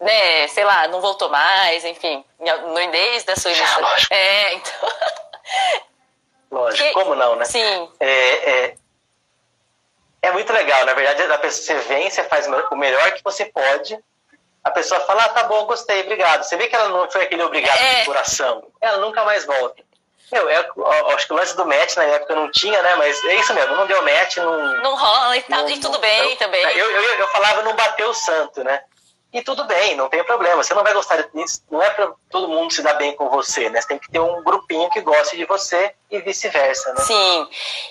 né, sei lá, não voltou mais, enfim, no início da sua Já, lógico. É, então. Lógico, Que- como não, né? Sim. É, é, é muito legal, na verdade, a pessoa, você vem, você faz o melhor que você pode, a pessoa fala, ah, tá bom, gostei, obrigado. Você vê que ela não foi aquele obrigado É. de coração, ela nunca mais volta. Meu, é, eu acho que o lance do match na época não tinha, né? Mas é isso mesmo, não deu match, não. Não rola e tal, não- e tudo bem eu, também. Eu, eu, eu falava não bateu o santo, né? E tudo bem, não tem problema. Você não vai gostar disso, não é pra todo mundo se dar bem com você, né? Você tem que ter um grupinho que goste de você e vice-versa, né? Sim.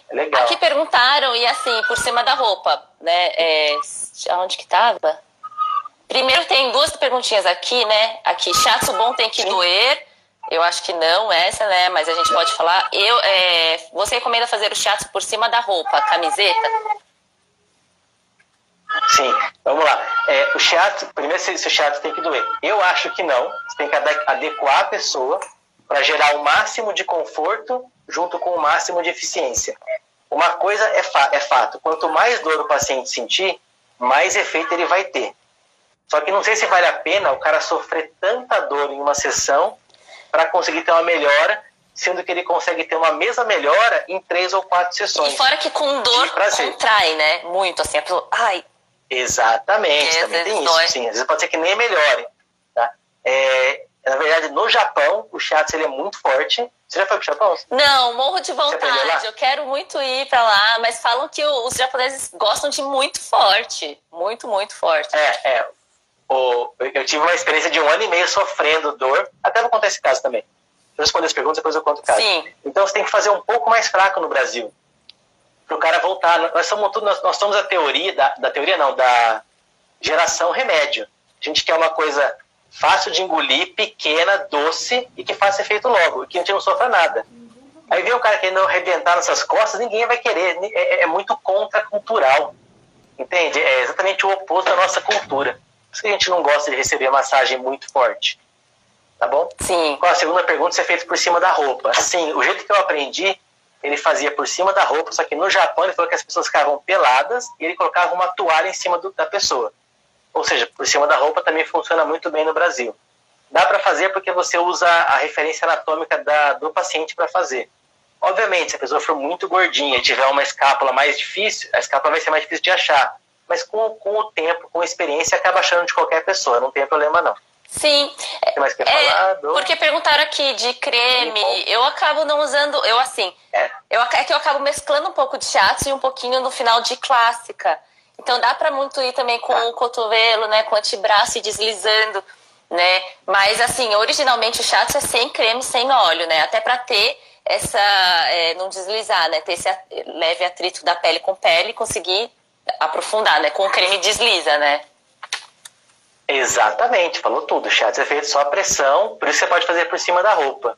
É legal. Aqui perguntaram, e assim, por cima da roupa, né? É, aonde que tava? Primeiro tem duas perguntinhas aqui, né? Aqui, chato bom tem que Sim. doer. Eu acho que não, essa, né? Mas a gente pode falar. Eu, é, você recomenda fazer o chato por cima da roupa, camiseta? Sim, vamos lá. É, o chato, primeiro se, se o chato tem que doer. Eu acho que não. Você tem que ade- adequar a pessoa para gerar o máximo de conforto junto com o máximo de eficiência. Uma coisa é, fa é fato: quanto mais dor o paciente sentir, mais efeito ele vai ter. Só que não sei se vale a pena o cara sofrer tanta dor em uma sessão para conseguir ter uma melhora, sendo que ele consegue ter uma mesma melhora em três ou quatro sessões. E fora que com dor contrai, né? Muito, assim, a pessoa. Ai, Exatamente, É, também tem isso. Sim, às vezes pode ser que nem melhore. Tá? É, na verdade, no Japão, o shiatsu ele é muito forte. Você já foi pro Japão? Não, morro de vontade. Eu quero muito ir pra lá, mas falam que os japoneses gostam de muito forte. Muito, muito forte. É, é. O, eu tive uma experiência de um ano e meio sofrendo dor. Até vou contar esse caso também. Eu respondo as perguntas, depois eu conto o caso. Sim. Então você tem que fazer um pouco mais fraco no Brasil. Para o cara voltar. Nós somos tudo, nós, nós somos a teoria, da, da teoria não, da geração remédio. A gente quer uma coisa fácil de engolir, pequena, doce e que faça efeito logo, e que a gente não sofra nada. Aí vem o cara querendo arrebentar nessas costas, ninguém vai querer. É, é muito contracultural. Entende? É exatamente o oposto da nossa cultura. Por isso que a gente não gosta de receber massagem muito forte. Tá bom? Sim. Com a segunda pergunta, se é feito por cima da roupa. Sim, o jeito que eu aprendi, ele fazia por cima da roupa, só que no Japão ele falou que as pessoas ficavam peladas e ele colocava uma toalha em cima do- da pessoa. Ou seja, por cima da roupa também funciona muito bem no Brasil. Dá para fazer porque você usa a referência anatômica da, do paciente para fazer. Obviamente, se a pessoa for muito gordinha e tiver uma escápula mais difícil, a escápula vai ser mais difícil de achar. Mas com, com o tempo, com a experiência, acaba achando de qualquer pessoa, não tem problema não. Sim. O que mais quer É, falar? Do... porque perguntaram aqui de creme, eu acabo não usando, eu assim, É. eu, é que eu acabo mesclando um pouco de shiatsu e um pouquinho no final de clássica. Então dá pra muito ir também com Tá. o cotovelo, né, com o antebraço e deslizando, né? Mas assim, originalmente o shiatsu é sem creme, sem óleo, né? Até pra ter essa, é, não deslizar, né? Ter esse leve atrito da pele com pele e conseguir aprofundar, né? Com o creme desliza, né? Exatamente, falou tudo. O shiatsu é feito só a pressão, por isso você pode fazer por cima da roupa.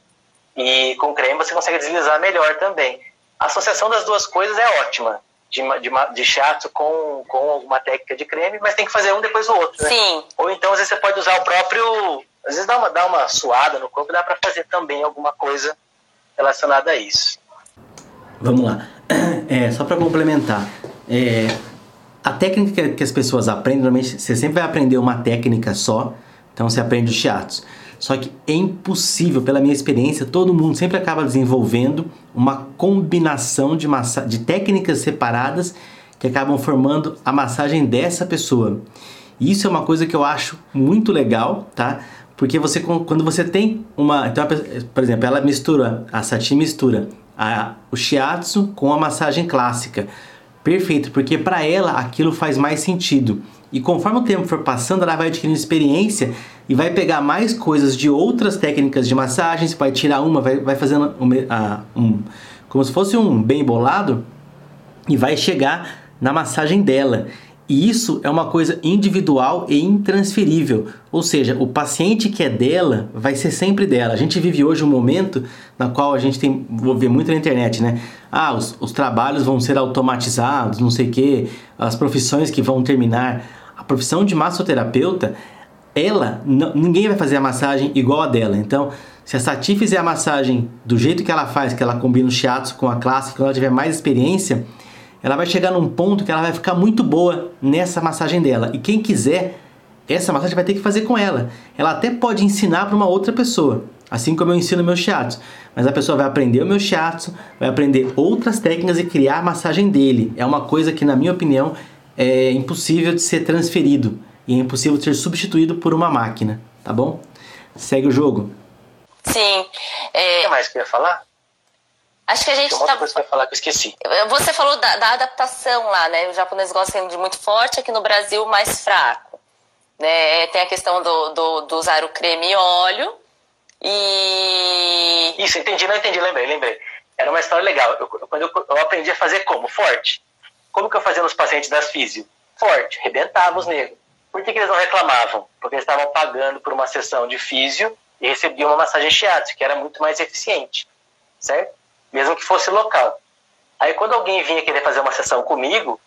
E com creme você consegue deslizar melhor também. A associação das duas coisas é ótima, de, de, de shiatsu com, com uma técnica de creme, mas tem que fazer um depois do outro, né? Sim. Ou então, às vezes, você pode usar o próprio... Às vezes dá uma, dá uma suada no corpo, dá para fazer também alguma coisa relacionada a isso. Vamos lá. É, só para complementar. É, a técnica que as pessoas aprendem, normalmente você sempre vai aprender uma técnica só, então você aprende o shiatsu. Só que é impossível, pela minha experiência, todo mundo sempre acaba desenvolvendo uma combinação de, massa de técnicas separadas que acabam formando a massagem dessa pessoa. E isso é uma coisa que eu acho muito legal, tá? Porque você quando você tem uma, então, por exemplo, ela mistura, a Sati mistura a, o shiatsu com a massagem clássica. Perfeito, porque para ela aquilo faz mais sentido. E conforme o tempo for passando, ela vai adquirindo experiência e vai pegar mais coisas de outras técnicas de massagem. Você vai tirar uma, vai, vai fazendo um, um- como se fosse um bem bolado e vai chegar na massagem dela. E isso é uma coisa individual e intransferível, ou seja, o paciente que é dela vai ser sempre dela. A gente vive hoje um momento na qual a gente tem, vou ver muito na internet, né? Ah, os, os trabalhos vão ser automatizados, não sei o quê, as profissões que vão terminar. A profissão de massoterapeuta, ela, ninguém vai fazer a massagem igual a dela. Então, Se a Sati fizer a massagem do jeito que ela faz, que ela combina o shiatsu com a classe, quando ela tiver mais experiência, ela vai chegar num ponto que ela vai ficar muito boa nessa massagem dela. E quem quiser, essa massagem vai ter que fazer com ela. Ela até pode ensinar para uma outra pessoa, assim como eu ensino meu shiatsu. Mas a pessoa vai aprender o meu shiatsu, vai aprender outras técnicas e criar a massagem dele. É uma coisa que, na minha opinião, é impossível de ser transferido e é impossível de ser substituído por uma máquina, tá bom? Segue o jogo. Sim. É... O que mais que eu ia falar? Acho que a gente tá... coisa falar que eu esqueci. Você falou da, da, adaptação lá, né? O japonês gosta de muito forte, aqui no Brasil mais fraco. Né? Tem a questão do, do, do usar o creme e óleo. E. Isso, entendi, não entendi, lembrei, lembrei. Era uma história legal. Eu, quando eu, eu aprendi a fazer como? Forte. Como que eu fazia nos pacientes das físio? Forte, rebentava os negros. Por que, que eles não reclamavam? Porque eles estavam pagando por uma sessão de físio e recebiam uma massagem shiatsu, que era muito mais eficiente, certo? Mesmo que fosse local. Aí quando alguém vinha querer fazer uma sessão comigo,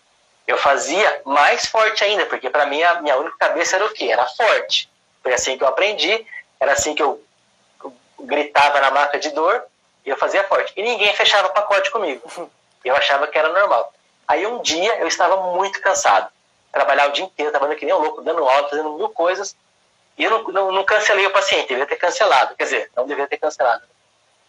eu fazia mais forte ainda, porque para mim a minha única cabeça era o quê? Era forte. Foi assim que eu aprendi, era assim que eu gritava na maca de dor e eu fazia forte. E ninguém fechava pacote comigo. Eu achava que era normal. Aí um dia eu estava muito cansado. Trabalhava o dia inteiro, trabalhando que nem um louco, dando aula, fazendo mil coisas. E eu não, não, não cancelei o paciente, devia ter cancelado. Quer dizer, não devia ter cancelado.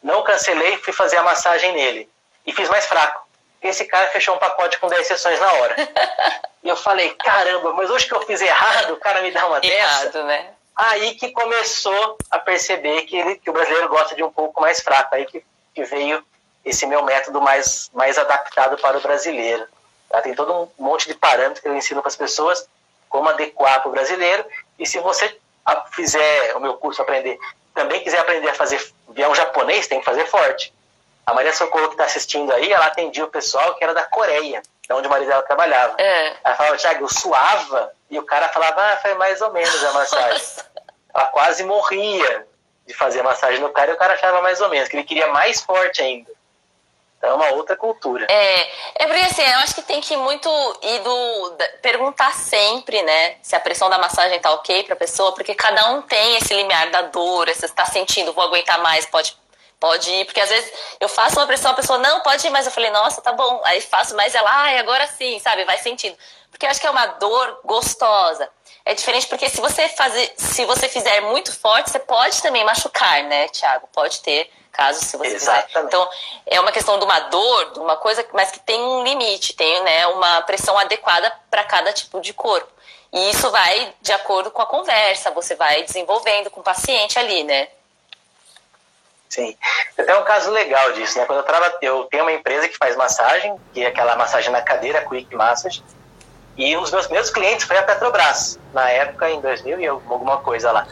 Não cancelei, fui fazer a massagem nele. E fiz mais fraco. Esse cara fechou um pacote com 10 sessões na hora. e eu falei, caramba, mas hoje que eu fiz errado, o cara me dá uma errado, dessa. Né? Aí que começou a perceber que, ele, que o brasileiro gosta de um pouco mais fraco. Aí que, que veio esse meu método mais, mais adaptado para o brasileiro. Tá? Tem todo um monte de parâmetros que eu ensino para as pessoas como adequar para o brasileiro. E se você fizer o meu curso aprender, também quiser aprender a fazer um japonês, tem que fazer forte. A Maria Socorro que está assistindo aí, ela atendia o pessoal que era da Coreia, de onde o marido dela trabalhava. É. Ela falava, Thiago, eu suava, e o cara falava, ah, foi mais ou menos a massagem. ela quase morria de fazer a massagem no cara, e o cara achava mais ou menos, que ele queria mais forte ainda. É uma outra cultura. É, é porque assim, eu acho que tem que muito ir do, perguntar sempre, né, se a pressão da massagem tá ok pra pessoa, porque cada um tem esse limiar da dor, se está sentindo, vou aguentar mais, pode, pode ir, porque às vezes eu faço uma pressão, a pessoa, não, pode ir, mas eu falei, nossa, tá bom, aí faço mais, ela, ai, agora sim, sabe, vai sentindo. Porque eu acho que é uma dor gostosa. É diferente porque se você fazer, se você fizer muito forte, você pode também machucar, né, Thiago? Pode ter caso se você Exatamente. quiser. Então, é uma questão de uma dor, de uma coisa, mas que tem um limite, tem né, uma pressão adequada para cada tipo de corpo. E isso vai de acordo com a conversa, você vai desenvolvendo com o paciente ali, né? Sim. Tem um caso legal disso, né? Quando eu, trava, eu tenho uma empresa que faz massagem, que é aquela massagem na cadeira, Quick Massage, e um dos meus primeiros clientes foi a Petrobras, na época, em 2000 e alguma coisa lá.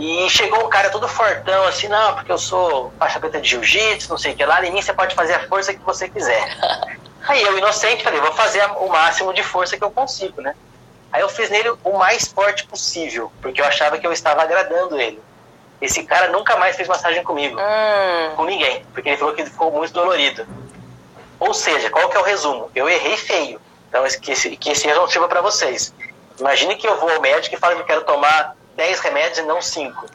E chegou um cara todo fortão, assim, não, porque eu sou faixa preta de jiu-jitsu, não sei o que lá, em mim você pode fazer a força que você quiser. Aí eu, inocente, falei, vou fazer o máximo de força que eu consigo, né? Aí eu fiz nele o mais forte possível, porque eu achava que eu estava agradando ele. Esse cara nunca mais fez massagem comigo, hum. com ninguém, porque ele falou que ficou muito dolorido. Ou seja, qual que é o resumo? Eu errei feio. Então, que esse, que esse erro não sirva para vocês. Imagine que eu vou ao médico e falo que eu quero tomar 10 remédios e não 5.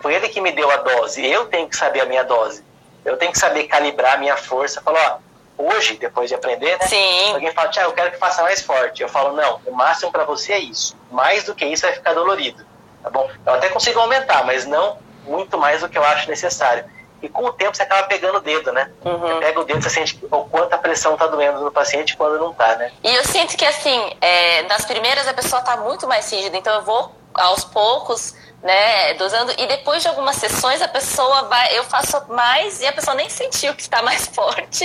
Foi ele que me deu a dose. Eu tenho que saber a minha dose. Eu tenho que saber calibrar a minha força. Falar, ó, hoje, depois de aprender, né? Sim. Alguém fala, Tiago, eu quero que faça mais forte. Eu falo, não, o máximo para você é isso. Mais do que isso vai ficar dolorido. Tá bom? Eu até consigo aumentar, mas não muito mais do que eu acho necessário. E com o tempo você acaba pegando o dedo, né? Uhum. Você pega o dedo, você sente o quanto a pressão tá doendo no paciente quando não tá, né? E eu sinto que, assim, é, nas primeiras a pessoa tá muito mais rígida, então eu vou aos poucos né, dosando e depois de algumas sessões a pessoa vai, eu faço mais e a pessoa nem sentiu que está mais forte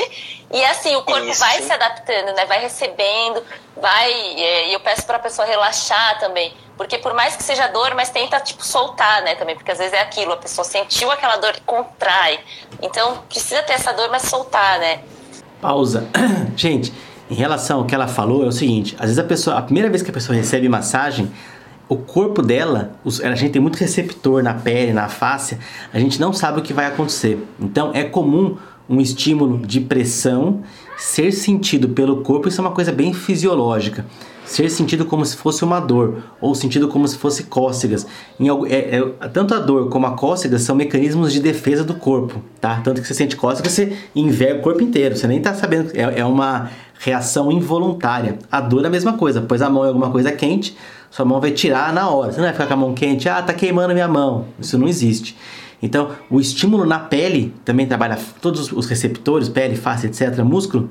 e assim o corpo Isso. vai se adaptando, né, vai recebendo, vai e eu peço para a pessoa relaxar também, porque por mais que seja dor, mas tenta tipo soltar, né, também, porque às vezes é aquilo, a pessoa sentiu aquela dor e contrai, então precisa ter essa dor, mas soltar, né. Pausa, gente. Em relação ao que ela falou, é o seguinte: às vezes a pessoa, a primeira vez que a pessoa recebe massagem, o corpo dela, a gente tem muito receptor na pele, na face, a gente não sabe o que vai acontecer. Então é comum um estímulo de pressão ser sentido pelo corpo, isso é uma coisa bem fisiológica. Ser sentido como se fosse uma dor, ou sentido como se fosse cócegas. Em, é, é, tanto a dor como a cócega são mecanismos de defesa do corpo, tá? Tanto que você sente cócega, você enverga o corpo inteiro, você nem tá sabendo. É, é uma reação involuntária. A dor é a mesma coisa, pois a mão é alguma coisa quente, sua mão vai tirar na hora. Você não vai ficar com a mão quente, ah, tá queimando minha mão. Isso não existe. Então, o estímulo na pele também trabalha todos os receptores, pele, face, etc, músculo.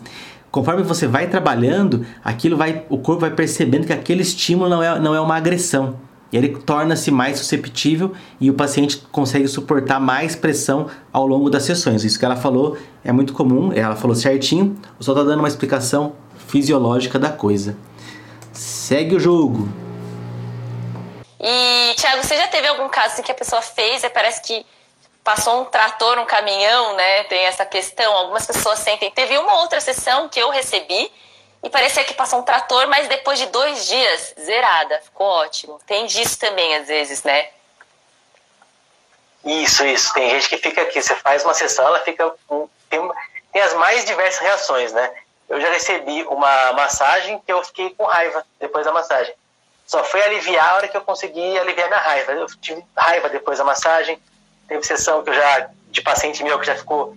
Conforme você vai trabalhando, aquilo vai, o corpo vai percebendo que aquele estímulo não é, não é uma agressão. E ele torna-se mais susceptível e o paciente consegue suportar mais pressão ao longo das sessões. Isso que ela falou é muito comum, ela falou certinho, eu só estou dando uma explicação fisiológica da coisa. Segue o jogo. E, Thiago, você já teve algum caso em que a pessoa fez e parece que passou um trator, um caminhão, né? Tem essa questão. Algumas pessoas sentem. Teve uma outra sessão que eu recebi e parecia que passou um trator, mas depois de dois dias, zerada. Ficou ótimo. Tem disso também, às vezes, né? Isso, isso. Tem gente que fica aqui, você faz uma sessão, ela fica. Tem, tem as mais diversas reações, né? Eu já recebi uma massagem que eu fiquei com raiva depois da massagem. Só foi aliviar a hora que eu consegui aliviar minha raiva. Eu tive raiva depois da massagem, Teve sessão que eu já, de paciente meu que já ficou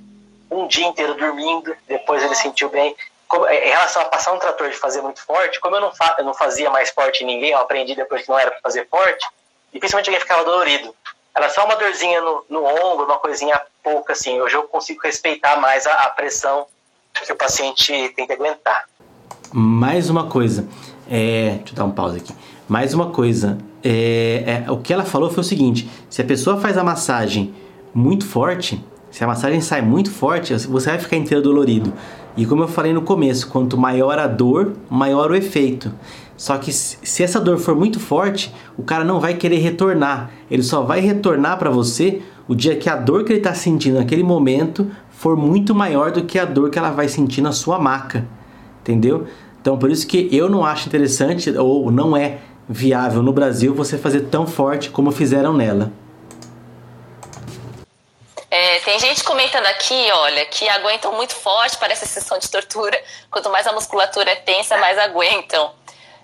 um dia inteiro dormindo, depois ele sentiu bem. Como, é, em relação a passar um trator de fazer muito forte, como eu não, fa, eu não fazia mais forte em ninguém, eu aprendi depois que não era para fazer forte, e principalmente alguém ficava dolorido. Era só uma dorzinha no, no ombro, uma coisinha pouca assim. Hoje eu consigo respeitar mais a, a pressão que o paciente tem que aguentar. Mais uma coisa, é, deixa eu dar um pause aqui. Mais uma coisa, é, é, o que ela falou foi o seguinte: se a pessoa faz a massagem muito forte, se a massagem sai muito forte, você vai ficar inteiro dolorido. E como eu falei no começo, quanto maior a dor, maior o efeito. Só que se essa dor for muito forte, o cara não vai querer retornar. Ele só vai retornar para você o dia que a dor que ele está sentindo naquele momento for muito maior do que a dor que ela vai sentir na sua maca. Entendeu? Então por isso que eu não acho interessante ou não é viável no Brasil você fazer tão forte como fizeram nela. É, tem gente comentando aqui, olha, que aguentam muito forte para essa sessão de tortura. Quanto mais a musculatura é tensa, mais aguentam.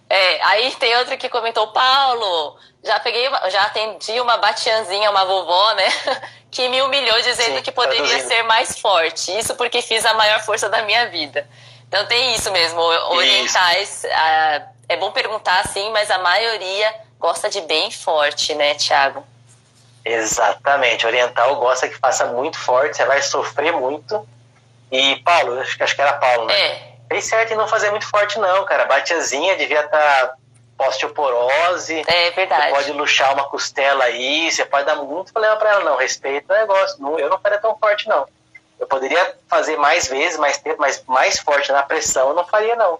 É, aí tem outra que comentou, Paulo, já peguei, já atendi uma batianzinha, uma vovó, né? Que me humilhou dizendo Sim, que poderia ser mais forte. Isso porque fiz a maior força da minha vida. Então tem isso mesmo, orientais. Isso é bom perguntar sim, mas a maioria gosta de bem forte, né, Thiago? Exatamente. Oriental gosta que faça muito forte, você vai sofrer muito. E Paulo, acho, acho que era Paulo, né? É. Fez certo em não fazer muito forte, não, cara. Batiazinha devia estar tá osteoporose. É verdade. Você pode luxar uma costela aí, você pode dar muito problema para ela, não. Respeito o negócio. Não, eu não faria tão forte, não. Eu poderia fazer mais vezes, mais tempo, mas mais forte na pressão eu não faria, não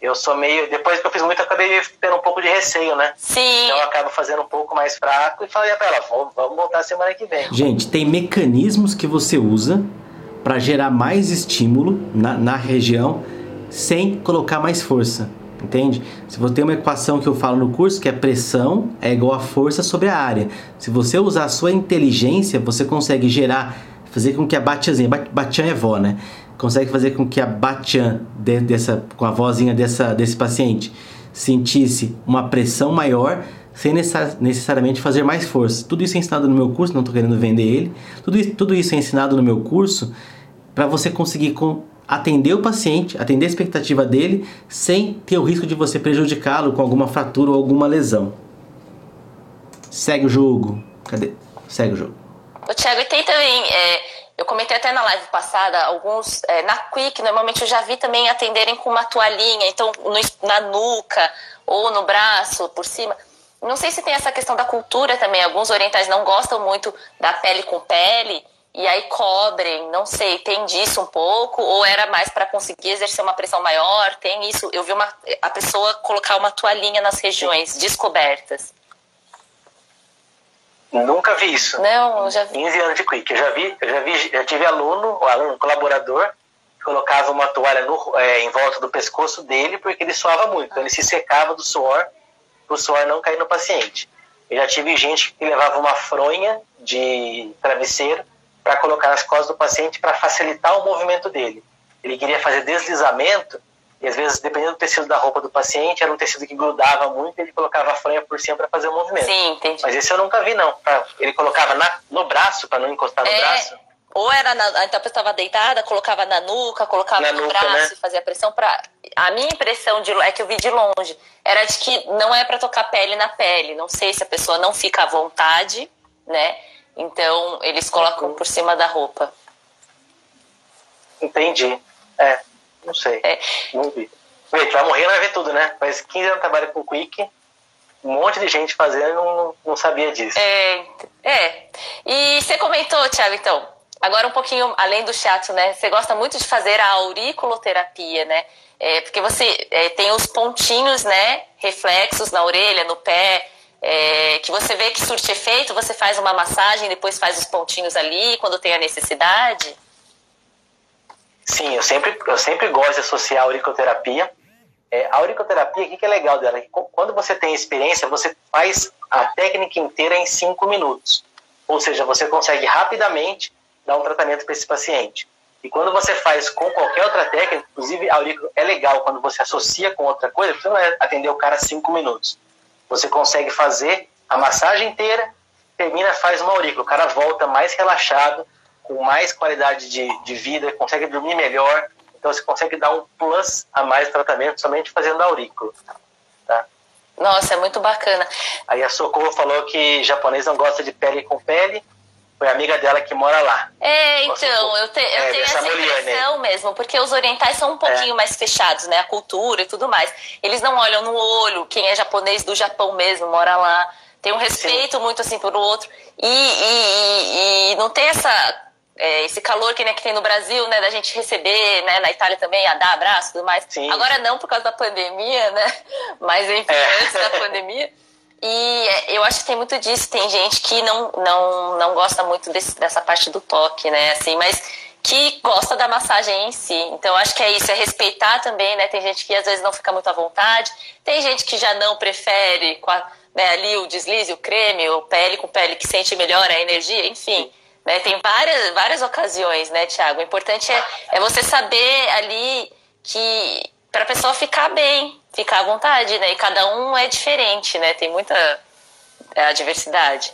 eu sou meio. Depois que eu fiz muito, eu acabei tendo um pouco de receio, né? Sim. Então eu acabo fazendo um pouco mais fraco e falei pra ela: vamos voltar semana que vem. Gente, tem mecanismos que você usa para gerar mais estímulo na, na região sem colocar mais força. Entende? Se você tem uma equação que eu falo no curso, que é pressão é igual a força sobre a área. Se você usar a sua inteligência, você consegue gerar, fazer com que a batiazinha, batian é vó, né? Consegue fazer com que a Batian, de, dessa, com a vozinha dessa, desse paciente, sentisse uma pressão maior sem necessariamente fazer mais força. Tudo isso é ensinado no meu curso, não estou querendo vender ele. Tudo isso, tudo isso é ensinado no meu curso para você conseguir com, atender o paciente, atender a expectativa dele, sem ter o risco de você prejudicá-lo com alguma fratura ou alguma lesão. Segue o jogo. Cadê? Segue o jogo. O Thiago, e tem também. É eu comentei até na live passada, alguns é, na Quick, normalmente eu já vi também atenderem com uma toalhinha, então no, na nuca ou no braço, por cima. Não sei se tem essa questão da cultura também. Alguns orientais não gostam muito da pele com pele e aí cobrem. Não sei, tem disso um pouco ou era mais para conseguir exercer uma pressão maior? Tem isso. Eu vi uma, a pessoa colocar uma toalhinha nas regiões descobertas. Nunca vi isso. Não, já vi. 15 anos de Quick. Eu já vi, eu já vi, já tive aluno, o aluno colaborador, que colocava uma toalha no, é, em volta do pescoço dele porque ele suava muito. Então ele se secava do suor, para o suor não cair no paciente. Eu já tive gente que levava uma fronha de travesseiro para colocar nas costas do paciente para facilitar o movimento dele. ele queria fazer deslizamento, e às vezes, dependendo do tecido da roupa do paciente, era um tecido que grudava muito, ele colocava a franha por cima para fazer o movimento. Sim, entendi. Mas esse eu nunca vi, não. Ele colocava na, no braço, para não encostar no é, braço. Ou era na, então a pessoa estava deitada, colocava na nuca, colocava na no nuca, braço né? e fazia pressão para. A minha impressão de, é que eu vi de longe era de que não é para tocar pele na pele. Não sei se a pessoa não fica à vontade, né? Então eles colocam por cima da roupa. Entendi. É, não sei. É. Não vi. Vê, vai morrer, vai ver tudo, né? Faz 15 anos trabalho com Quick, um monte de gente fazendo e não, não sabia disso. É, é. E você comentou, Thiago, então, agora um pouquinho além do chato, né? Você gosta muito de fazer a auriculoterapia, né? É, porque você é, tem os pontinhos, né? Reflexos na orelha, no pé, é, que você vê que surte efeito, você faz uma massagem, depois faz os pontinhos ali, quando tem a necessidade. Sim, eu sempre, eu sempre gosto de associar a auriculoterapia. É, a auriculoterapia, o que, que é legal dela? Quando você tem experiência, você faz a técnica inteira em cinco minutos. Ou seja, você consegue rapidamente dar um tratamento para esse paciente. E quando você faz com qualquer outra técnica, inclusive a aurícula é legal quando você associa com outra coisa, você não é atender o cara cinco minutos. Você consegue fazer a massagem inteira, termina, faz uma aurícula. O cara volta mais relaxado, com mais qualidade de, de vida, consegue dormir melhor. Então você consegue dar um plus a mais no tratamento somente fazendo a aurícula. Tá? Nossa, é muito bacana. Aí a Socorro falou que japonês não gosta de pele com pele. Foi amiga dela que mora lá. É, então, eu, te, eu é, tenho essa impressão mesmo, porque os orientais são um pouquinho é. mais fechados, né? A cultura e tudo mais. Eles não olham no olho, quem é japonês do Japão mesmo mora lá. Tem um respeito Sim. muito assim por outro. E, e, e, e não tem essa é, esse calor que, né, que tem no Brasil, né, da gente receber, né, na Itália também, a dar abraço e tudo mais. Sim. Agora não por causa da pandemia, né, mas enfim, é. antes da pandemia. E é, eu acho que tem muito disso. Tem gente que não, não, não gosta muito desse, dessa parte do toque, né, assim, mas que gosta da massagem em si. Então, acho que é isso, é respeitar também, né? Tem gente que às vezes não fica muito à vontade, tem gente que já não prefere né, ali o deslize, o creme, o pele com pele que sente melhor a energia, enfim. Né? Tem várias, várias ocasiões, né, Tiago? O importante é, é você saber ali que para a pessoa ficar bem, ficar à vontade, né? E cada um é diferente, né? Tem muita é, a diversidade.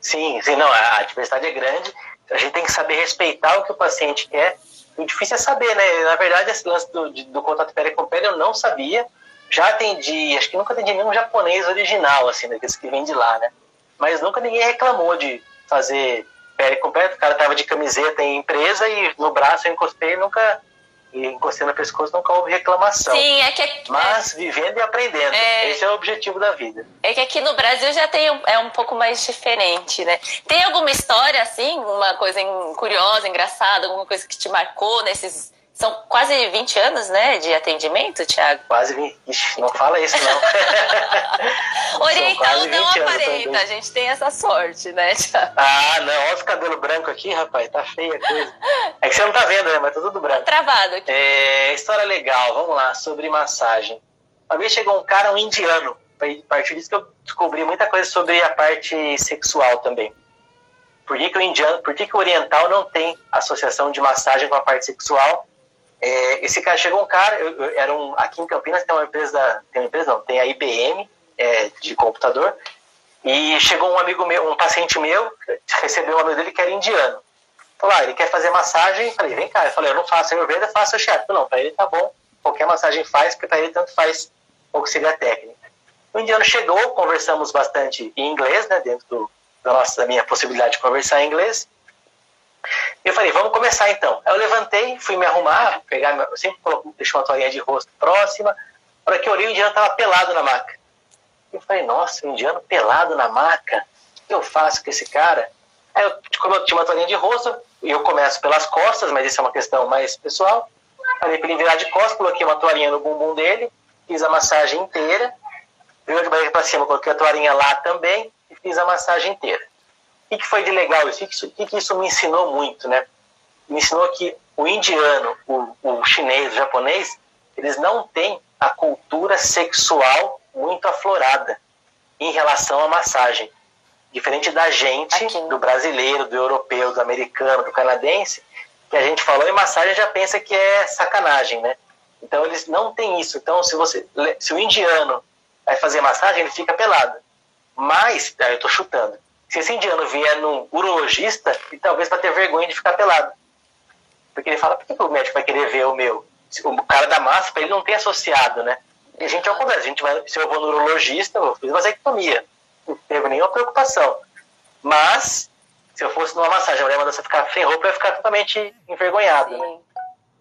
Sim, sim, não, a diversidade é grande. A gente tem que saber respeitar o que o paciente quer. O difícil é saber, né? Na verdade, esse lance do, do contato pele com pele eu não sabia. Já atendi, acho que nunca atendi nenhum japonês original, assim, daqueles que vem de lá, né? Mas nunca ninguém reclamou de fazer pele completa. O cara tava de camiseta em empresa e no braço eu encostei e nunca. E encostei no pescoço nunca houve reclamação. Sim, é que. Mas vivendo e aprendendo. É... Esse é o objetivo da vida. É que aqui no Brasil já tem é um pouco mais diferente, né? Tem alguma história, assim, uma coisa curiosa, engraçada, alguma coisa que te marcou nesses são quase 20 anos, né, de atendimento, Thiago? Quase 20. Ixi, não fala isso, não. Oriental não aparenta, a gente tem essa sorte, né? Ah, não, olha os cabelos brancos aqui, rapaz, tá feia a coisa. É que você não tá vendo, né, mas tá tudo branco. Tá travado aqui. É, história legal, vamos lá, sobre massagem. Uma vez chegou um cara, um indiano, a partir disso que eu descobri muita coisa sobre a parte sexual também. Por que, que o indiano, por que, que o oriental não tem associação de massagem com a parte sexual? É, esse cara chegou um cara, eu, eu, era um, aqui em Campinas tem uma empresa, tem uma empresa não, tem a IBM é, de computador, e chegou um amigo meu, um paciente meu, recebeu um amigo dele que era indiano. Falou, ah, ele quer fazer massagem, falei, vem cá, eu falei, eu não faço Ayurveda, faço chefe. Não, para ele tá bom, qualquer massagem faz, porque para ele tanto faz ou que técnica. O indiano chegou, conversamos bastante em inglês, né, dentro do, da, nossa, da minha possibilidade de conversar em inglês, eu falei, vamos começar então. Aí eu levantei, fui me arrumar, pegar, eu sempre coloco, deixo uma toalhinha de rosto próxima. para que eu olhei, o indiano estava pelado na maca. Eu falei, nossa, o indiano pelado na maca? O que eu faço com esse cara? Aí, eu, como eu tinha uma toalhinha de rosto, eu começo pelas costas, mas isso é uma questão mais pessoal. Falei para ele virar de costas, coloquei uma toalhinha no bumbum dele, fiz a massagem inteira. Virou de barriga para cima, coloquei a toalhinha lá também e fiz a massagem inteira. O que foi de legal isso? O que, que, isso me ensinou muito, né? Me ensinou que o indiano, o, o chinês, o japonês, eles não têm a cultura sexual muito aflorada em relação à massagem. Diferente da gente, Aqui. do brasileiro, do europeu, do americano, do canadense, que a gente falou em massagem já pensa que é sacanagem, né? Então eles não têm isso. Então se você, se o indiano vai fazer massagem, ele fica pelado. Mas, eu estou chutando. Se esse indiano vier num urologista, ele talvez vai ter vergonha de ficar pelado. Porque ele fala, por que o médico vai querer ver o meu? O cara da massa, ele não tem associado, né? E a gente é o contrário. A gente vai, se eu vou no urologista, eu fiz vasectomia. Não teve nenhuma preocupação. Mas, se eu fosse numa massagem, a mulher manda você ficar sem roupa, eu ia ficar totalmente envergonhado. Né?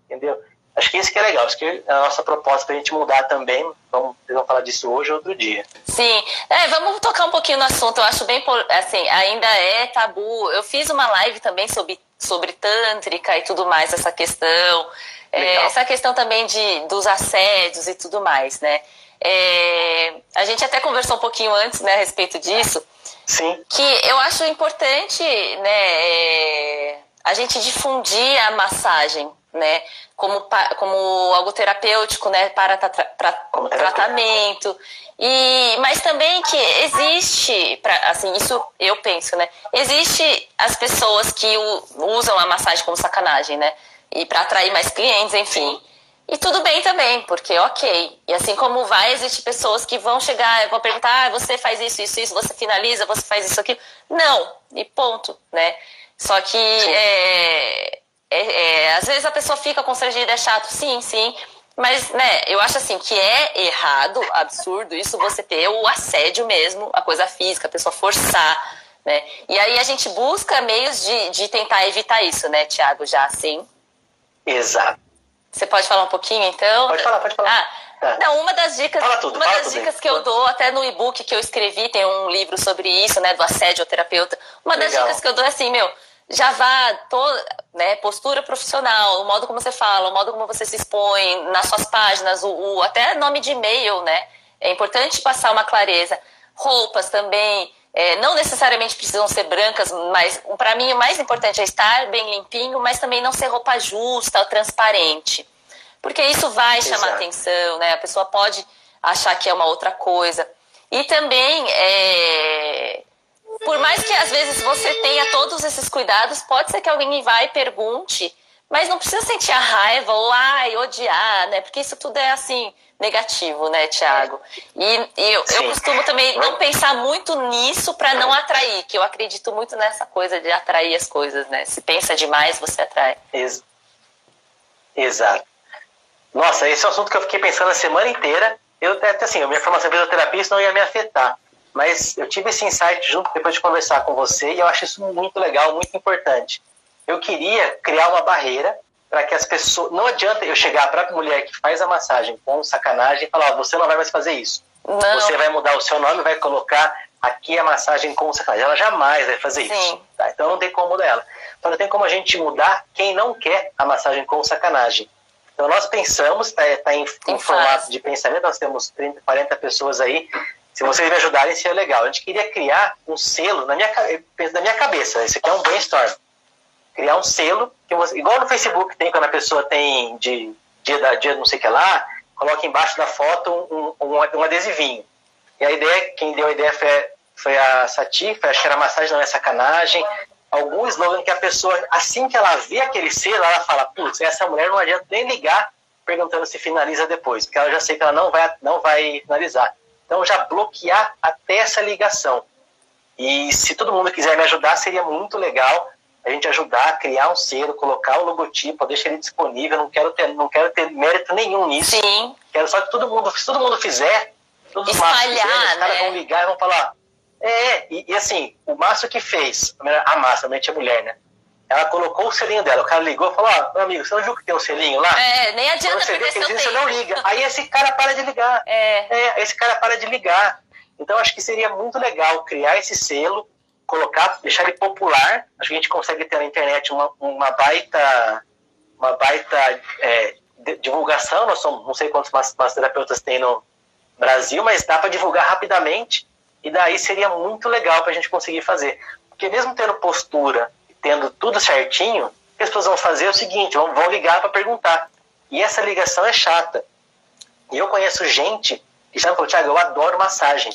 Entendeu? Acho que isso que é legal, acho que é a nossa proposta para a gente mudar também, vamos, vocês vão falar disso hoje ou outro dia. Sim, é, vamos tocar um pouquinho no assunto, eu acho bem, assim, ainda é tabu. Eu fiz uma live também sobre, sobre tântrica e tudo mais, essa questão, é, essa questão também de, dos assédios e tudo mais, né? É, a gente até conversou um pouquinho antes, né, a respeito disso. Sim. Que eu acho importante, né, é, a gente difundir a massagem, né? Como, como algo terapêutico, né? Para tra tra tratamento. E, mas também que existe, pra, assim, isso eu penso, né? Existe as pessoas que usam a massagem como sacanagem, né? E para atrair mais clientes, enfim. E tudo bem também, porque ok. E assim como vai, existe pessoas que vão chegar e vão perguntar: ah, você faz isso, isso, isso, você finaliza, você faz isso aqui. Não, e ponto, né? Só que é, é, é, às vezes a pessoa fica constrangida, é chato, sim, sim. Mas, né, eu acho assim que é errado, absurdo, isso você ter o assédio mesmo, a coisa física, a pessoa forçar, né? E aí a gente busca meios de, de tentar evitar isso, né, Tiago, já assim. Exato. Você pode falar um pouquinho, então? Pode falar, pode falar. Ah, Não, uma das dicas, tudo, uma das dicas que eu dou, até no e-book que eu escrevi, tem um livro sobre isso, né, do assédio ao terapeuta. Uma das Legal. dicas que eu dou é assim, meu, já vá toda, né, postura profissional, o modo como você fala, o modo como você se expõe nas suas páginas, o, o até nome de e-mail, né? É importante passar uma clareza. Roupas também, é, não necessariamente precisam ser brancas, mas para mim o mais importante é estar bem limpinho, mas também não ser roupa justa ou transparente. Porque isso vai chamar Exato. atenção, né? A pessoa pode achar que é uma outra coisa. E também é, por mais que às vezes você tenha todos esses cuidados, pode ser que alguém vá e pergunte, mas não precisa sentir a raiva ou ai, odiar, né? Porque isso tudo é assim negativo, né, Tiago? E, e eu, eu, costumo também não pensar muito nisso para não atrair, que eu acredito muito nessa coisa de atrair as coisas, né? Se pensa demais, você atrai. Ex Exato. Nossa, esse é um assunto que eu fiquei pensando a semana inteira. Eu até assim, a minha formação em fisioterapia isso não ia me afetar. Mas eu tive esse insight junto depois de conversar com você e eu acho isso muito legal, muito importante. Eu queria criar uma barreira para que as pessoas. Não adianta eu chegar para a mulher que faz a massagem com sacanagem e falar: você não vai mais fazer isso. Não. Você vai mudar o seu nome, vai colocar aqui a massagem com sacanagem. Ela jamais vai fazer Sim. isso. Tá? Então não tem como mudar ela. Então não tem como a gente mudar quem não quer a massagem com sacanagem. Então nós pensamos, está tá em, em formato de pensamento, nós temos 30, 40 pessoas aí se vocês me ajudarem, seria legal. A gente queria criar um selo na minha, na minha cabeça. Esse aqui é um brainstorm. Criar um selo, que você, igual no Facebook tem, quando a pessoa tem de dia da dia não sei o que lá, coloca embaixo da foto um, um, um adesivinho. E a ideia, quem deu a ideia foi, foi a Sati, foi, acho que era massagem não é sacanagem. Algum slogan que a pessoa, assim que ela vê aquele selo, ela fala, putz, essa mulher não adianta nem ligar perguntando se finaliza depois, porque ela já sei que ela não vai, não vai finalizar. Então, já bloquear até essa ligação. E se todo mundo quiser me ajudar, seria muito legal a gente ajudar a criar um selo, colocar o logotipo, deixar ele disponível. Não quero ter, não quero ter mérito nenhum nisso. Sim. Quero só que todo mundo, se todo mundo fizer, todos os fizerem, os caras né? vão ligar e vão falar. É, e, e, assim, o Márcio que fez, a massa, realmente é mulher, né? Ela colocou o selinho dela. O cara ligou e falou: Ó, meu amigo, você não viu que tem um selinho lá? É, nem adianta Quando você vê você não liga. Aí esse cara para de ligar. É. é. Esse cara para de ligar. Então acho que seria muito legal criar esse selo, colocar, deixar ele popular. Acho que a gente consegue ter na internet uma, uma baita, uma baita é, divulgação. Nós somos, não sei quantos massoterapeutas tem no Brasil, mas dá para divulgar rapidamente. E daí seria muito legal para a gente conseguir fazer. Porque mesmo tendo postura tendo tudo certinho, as pessoas vão fazer é o seguinte: vão, vão ligar para perguntar. E essa ligação é chata. E eu conheço gente que já me falou: Tiago, eu adoro massagem,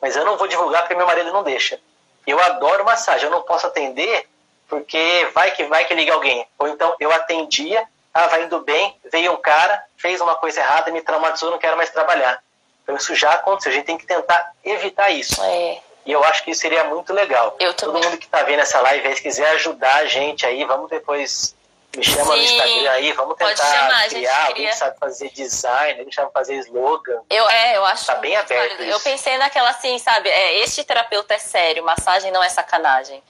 mas eu não vou divulgar porque meu marido não deixa. Eu adoro massagem, eu não posso atender porque vai que vai que liga alguém. Ou então eu atendia, estava indo bem, veio um cara, fez uma coisa errada, me traumatizou, não quero mais trabalhar. Então isso já aconteceu, a gente tem que tentar evitar isso. É. E eu acho que isso seria muito legal. Eu Todo também. mundo que está vendo essa live aí, se quiser ajudar a gente aí, vamos depois me chama no Sim, Instagram aí, vamos tentar chamar, a gente criar, alguém que sabe fazer design, alguém que sabe fazer slogan. Eu, é, eu acho Tá bem aberto. Eu pensei naquela assim, sabe? É, este terapeuta é sério, massagem não é sacanagem.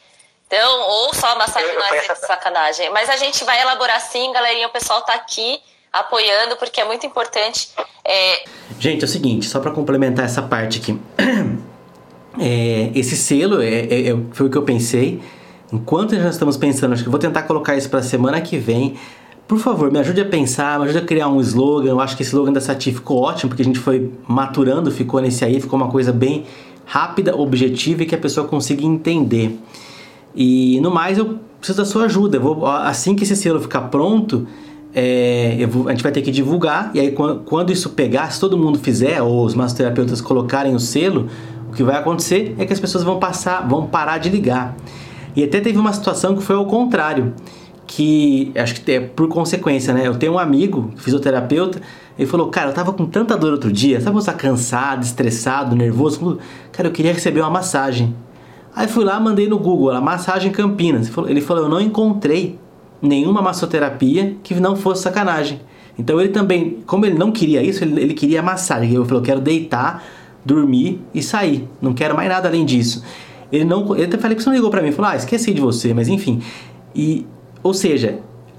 Então, ou só massagem Eu- eu não é essa- sacanagem. Mas a gente vai elaborar sim, galerinha. O pessoal tá aqui apoiando, porque é muito importante. É, Gente, é o seguinte, só para complementar essa parte aqui. É, esse selo é, é- é- foi o que eu pensei. Enquanto nós estamos pensando, acho que vou tentar colocar isso para semana que vem. Por favor, me ajude a pensar, me ajude a criar um slogan. Eu acho que esse slogan da Sati ficou ótimo, porque a gente foi maturando, ficou nesse aí, ficou uma coisa bem rápida, objetiva e que a pessoa consiga entender. E no mais, eu preciso da sua ajuda. Vou, assim que esse selo ficar pronto, é, vou- a gente vai ter que divulgar. E aí, quan- quando isso pegar, se todo mundo fizer, ou os massoterapeutas colocarem o selo, que vai acontecer é que as pessoas vão passar, vão parar de ligar. E até teve uma situação que foi ao contrário, que acho que é por consequência, né? Eu tenho um amigo, fisioterapeuta, ele falou, cara, eu tava com tanta dor outro dia, sabe você tá cansado, estressado, nervoso? Cara, eu queria receber uma massagem. Aí fui lá, mandei no Google, a massagem Campinas. Ele falou- eu não encontrei nenhuma massoterapia que não fosse sacanagem. Então ele também, como ele não queria isso, ele, ele queria massagem. Ele falou, eu quero deitar, dormir e sair. Não quero mais nada além disso. Ele não, eu até falei que você não ligou pra mim, ele falou, ah, esqueci de você, mas enfim. E, ou seja,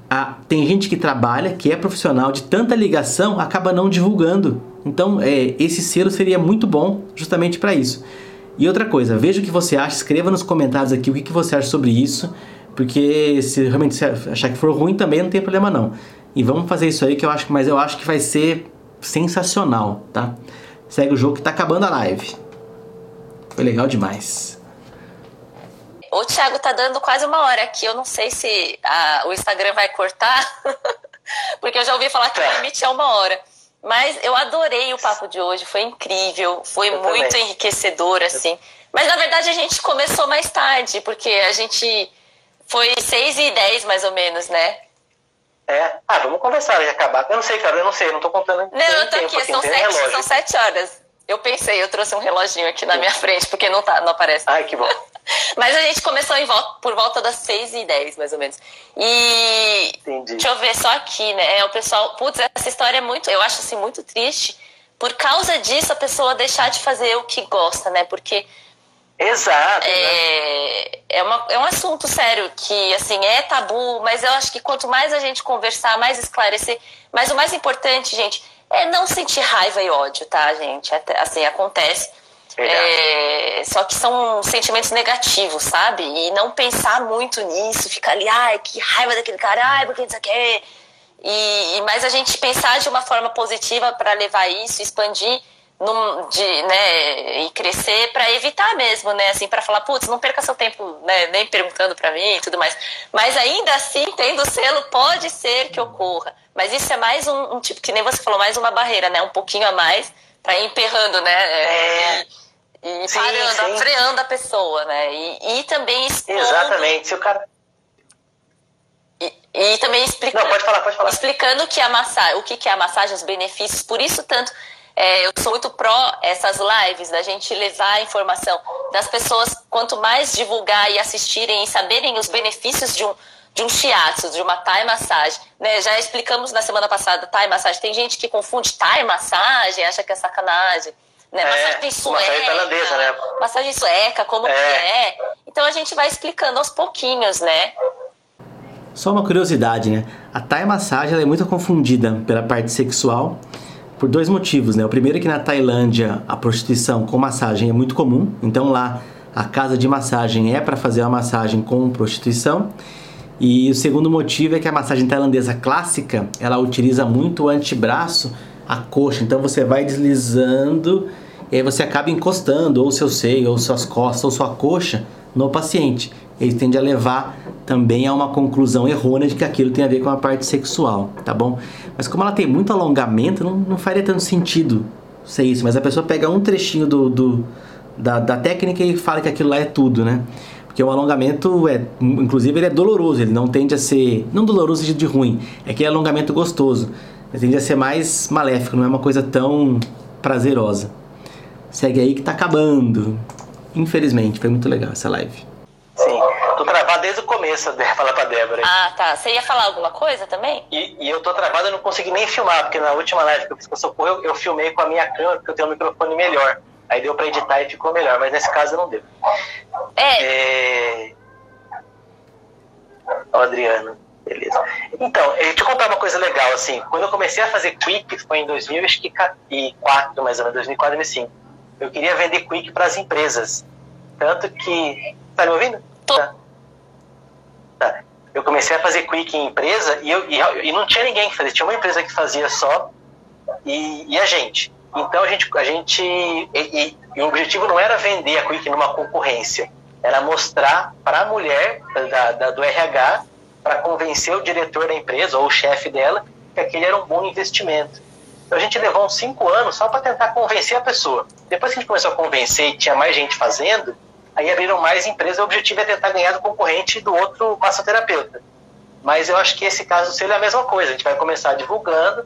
a- tem gente que trabalha, que é profissional, de tanta ligação, acaba não divulgando. Então, é, esse selo seria muito bom justamente para isso. E outra coisa, veja o que você acha, escreva nos comentários aqui o que, que você acha sobre isso, porque se realmente achar que for ruim também não tem problema não. E vamos fazer isso aí que eu acho, mas eu acho que vai ser sensacional, tá? Segue o jogo que tá acabando a live. Foi legal demais. O Thiago tá dando quase uma hora aqui. Eu não sei se a- o Instagram vai cortar, porque eu já ouvi falar que o limite é uma hora. Mas eu adorei o papo de hoje, foi incrível, foi Eu muito também. enriquecedor, assim. Mas na verdade a gente começou mais tarde, porque a gente foi 6 e 10 mais ou menos, né? É. Ah, vamos conversar e acabar. Eu não sei, cara, eu não sei, eu não tô contando. Não, eu tô tempo aqui, são não tem sete, relógio. são sete horas. Eu pensei, eu trouxe um reloginho aqui na minha frente, porque não, tá, não aparece. Ai, que bom. Mas a gente começou volta, por volta das 6 e 10, mais ou menos. E. Entendi. Deixa eu ver só aqui, né? É, o pessoal. Putz, essa história é muito. Eu acho assim, muito triste. Por causa disso, a pessoa deixar de fazer o que gosta, né? Porque Exato. né? é, é, uma, é um assunto sério que, assim, é tabu, mas eu acho que quanto mais a gente conversar, mais esclarecer. Mas o mais importante, gente, é não sentir raiva e ódio, tá, gente? Até- Assim, acontece. É, só que são sentimentos negativos, sabe? E não pensar muito nisso, ficar ali, ai, que raiva daquele cara, ai, porque não sei o quê. E, e mas a gente pensar de uma forma positiva para levar isso, expandir num, de, né, e crescer para evitar mesmo, né? Assim, para falar, putz, não perca seu tempo, né, nem perguntando para mim e tudo mais. Mas ainda assim, tendo selo, pode ser que ocorra. Mas isso é mais um, um tipo, que nem você falou, mais uma barreira, né? Um pouquinho a mais para ir emperrando, né? É. E, e Sim, parando, sim. freando a pessoa, né? E, e também expondo, Exatamente. Se o cara. e, e também explicando, Não, pode falar, pode falar. explicando que a massagem, o que, que é a massagem, os benefícios. Por isso, tanto, é, eu sou muito pró essas lives, da gente levar a informação das pessoas, quanto mais divulgar e assistirem e saberem os benefícios de um, de um shiatsu, de uma Thai massagem. Né? Já explicamos na semana passada, Thai massagem. Tem gente que confunde Thai massagem, acha que é sacanagem. Né? É, massagem sueca. massagem tailandesa, né? Massagem sueca, como É. que é. Então a gente vai explicando aos pouquinhos, né? Só uma curiosidade, né? A Thai massagem ela é muito confundida pela parte sexual por dois motivos, né? O primeiro é que na Tailândia a prostituição com massagem é muito comum, então lá a casa de massagem é para fazer a massagem com prostituição. E o segundo motivo é que a massagem tailandesa clássica, ela utiliza muito o antebraço, a coxa. Então você vai deslizando e aí você acaba encostando ou seu seio, ou suas costas, ou sua coxa no paciente. Ele tende a levar também a uma conclusão errônea de que aquilo tem a ver com a parte sexual, tá bom? Mas como ela tem muito alongamento, não, não faria tanto sentido ser isso. Mas a pessoa pega um trechinho do, do- da, da técnica e fala que aquilo lá é tudo, né? Porque o alongamento é, inclusive, ele é doloroso, ele não tende a ser, não doloroso de ruim, é que é alongamento gostoso. Ele tende a ser mais maléfico, não é uma coisa tão prazerosa. Segue aí que tá acabando. Infelizmente, foi muito legal essa live. Desde o começo, de falar pra Débora. Ah, tá. Você ia falar alguma coisa também? E, e eu tô travado, eu não consegui nem filmar, porque na última live que eu fiz com o Socorro, eu, eu filmei com a minha câmera, porque eu tenho um microfone melhor. Aí deu pra editar e ficou melhor, mas nesse caso não deu. É. é... Ó, Adriano, beleza. Então, eu te contar uma coisa legal, assim, quando eu comecei a fazer Quick, foi em 2004, mais ou menos, 2004, 2005, eu queria vender Quick para as empresas. Tanto que... Tá me ouvindo? Tô. Tá. Eu comecei a fazer Quick em empresa e, eu, e, e não tinha ninguém que fazia. Tinha uma empresa que fazia só e, e a gente. Então a gente, a gente e, e, o objetivo não era vender a Quick numa concorrência, era mostrar para a mulher da, da, do RH para convencer o diretor da empresa ou o chefe dela que aquele era um bom investimento. Então a gente levou uns cinco anos só para tentar convencer a pessoa. Depois que a gente começou a convencer e tinha mais gente fazendo, aí abriram mais empresas. O objetivo é tentar ganhar do concorrente do outro massoterapeuta. Mas eu acho que esse caso seria a mesma coisa. A gente vai começar divulgando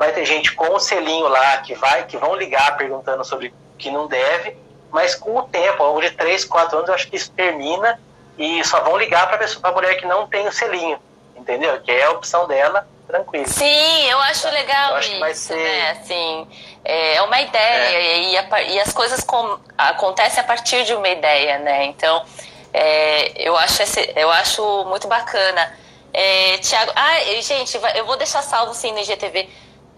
vai ter gente com o selinho lá que vai, que vão ligar perguntando sobre que não deve, mas com o tempo, ao longo de 3, 4 anos, eu acho que isso termina e só vão ligar para a mulher que não tem o selinho, entendeu? Que é a opção dela, tranquilo. Sim, eu acho legal eu acho isso, ser... né? Assim, é uma ideia é. E, a, e, as coisas com, acontecem a partir de uma ideia, né? Então, é, eu, acho esse, eu acho muito bacana. É, Tiago, ah, gente, eu vou deixar salvo sim no IGTV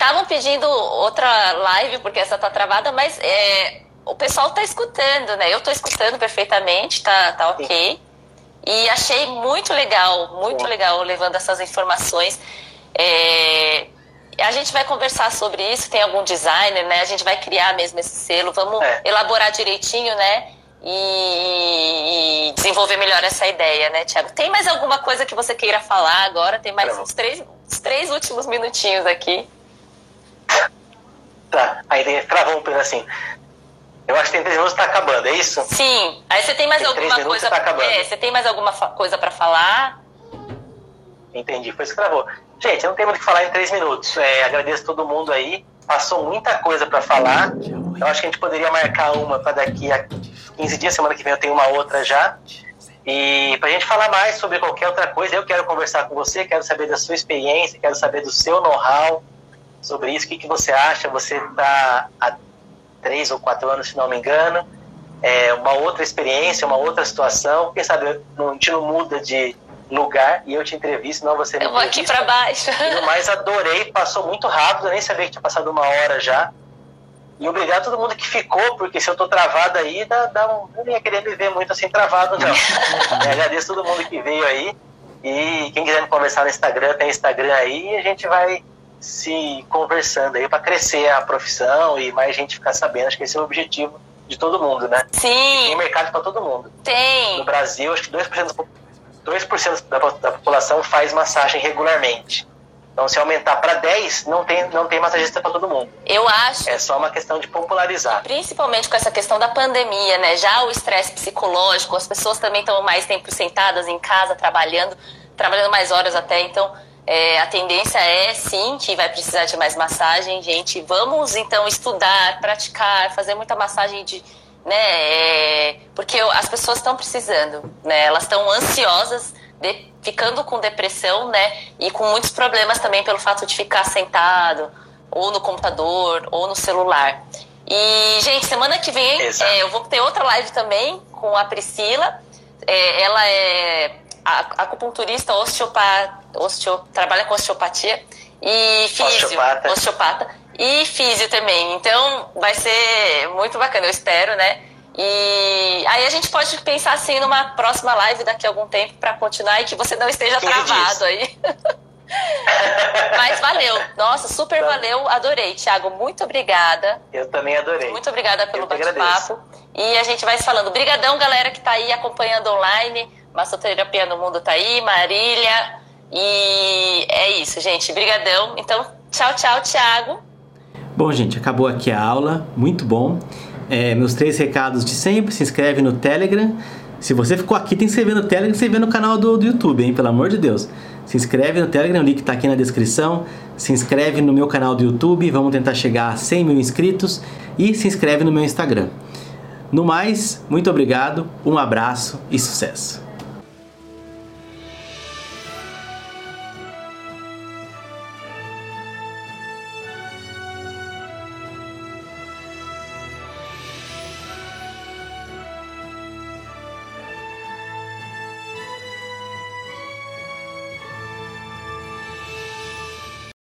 Estavam pedindo outra live, porque essa tá travada, mas é, o pessoal tá escutando, né? Eu tô escutando perfeitamente, tá, tá ok. E achei muito legal, muito legal levando essas informações. É, a gente vai conversar sobre isso, tem algum designer, né? A gente vai criar mesmo esse selo, vamos é. elaborar direitinho, né? E, e, desenvolver melhor essa ideia, né, Tiago? Tem mais alguma coisa que você queira falar agora? Tem mais uns três, uns três últimos minutinhos aqui. Tá, aí travou um pedacinho. Eu acho que tem três minutos tá acabando, é isso? Sim. Aí você tem mais tem alguma coisa. Tá acabando. É, você tem mais alguma coisa para falar? Entendi, foi isso que travou. Gente, não tem muito o que falar em três minutos. É, agradeço todo mundo aí. Passou muita coisa para falar. Eu acho que a gente poderia marcar uma para daqui a 15 dias, semana que vem eu tenho uma outra já. E para a gente falar mais sobre qualquer outra coisa, eu quero conversar com você, quero saber da sua experiência, quero saber do seu know-how sobre isso. O que, que você acha? Você está três ou quatro anos, se não me engano. É uma outra experiência, uma outra situação. Quem sabe a gente não muda de lugar e eu te entrevisto, não você me Eu vou aqui para baixo. Mas adorei, passou muito rápido, nem sabia que tinha passado uma hora já. E obrigado a todo mundo que ficou, porque se eu tô travado aí, dá, dá um, eu nem ia querer me ver muito assim travado, não. é, agradeço todo mundo que veio aí. E quem quiser me conversar no Instagram, tem Instagram aí, e a gente vai se conversando aí para crescer a profissão e mais gente ficar sabendo. Acho que esse é o objetivo de todo mundo, né? Sim. Tem mercado para todo mundo. Tem. No Brasil, acho que 2%, 2 da, da população faz massagem regularmente. Então, se aumentar para 10, não tem, não tem massagista para todo mundo. Eu acho. É só uma questão de popularizar. Principalmente com essa questão da pandemia, né? Já o estresse psicológico, as pessoas também estão mais tempo sentadas em casa, trabalhando, trabalhando mais horas até. Então, é, a tendência é sim que vai precisar de mais massagem, gente. Vamos então estudar, praticar, fazer muita massagem de. Né, é, porque as pessoas estão precisando, né? Elas estão ansiosas, de, ficando com depressão, né? E com muitos problemas também pelo fato de ficar sentado, ou no computador, ou no celular. E, gente, semana que vem é, eu vou ter outra live também com a Priscila. É, ela é acupunturista, osteopata, osteo, trabalha com osteopatia e físio, osteopata. osteopata e físio também. Então vai ser muito bacana, eu espero, né? E aí a gente pode pensar assim numa próxima live daqui a algum tempo para continuar e que você não esteja travado aí. Mas valeu. Nossa, super tá. valeu. Adorei, Thiago. Muito obrigada. Eu também adorei. Muito obrigada pelo bate-papo. E a gente vai se falando. Brigadão, galera que está aí acompanhando online. Massoterapia no Mundo tá aí, Marília. E é isso, gente. Brigadão. Então, tchau, tchau, Thiago. Bom, gente, acabou aqui a aula. Muito bom. É, meus três recados de sempre. Se inscreve no Telegram. Se você ficou aqui, tem que se inscrever no Telegram se inscrever no canal do, do YouTube, hein? Pelo amor de Deus. Se inscreve no Telegram, o link tá aqui na descrição. Se inscreve no meu canal do YouTube, vamos tentar chegar a 100 mil inscritos. E se inscreve no meu Instagram. No mais, muito obrigado, um abraço e sucesso!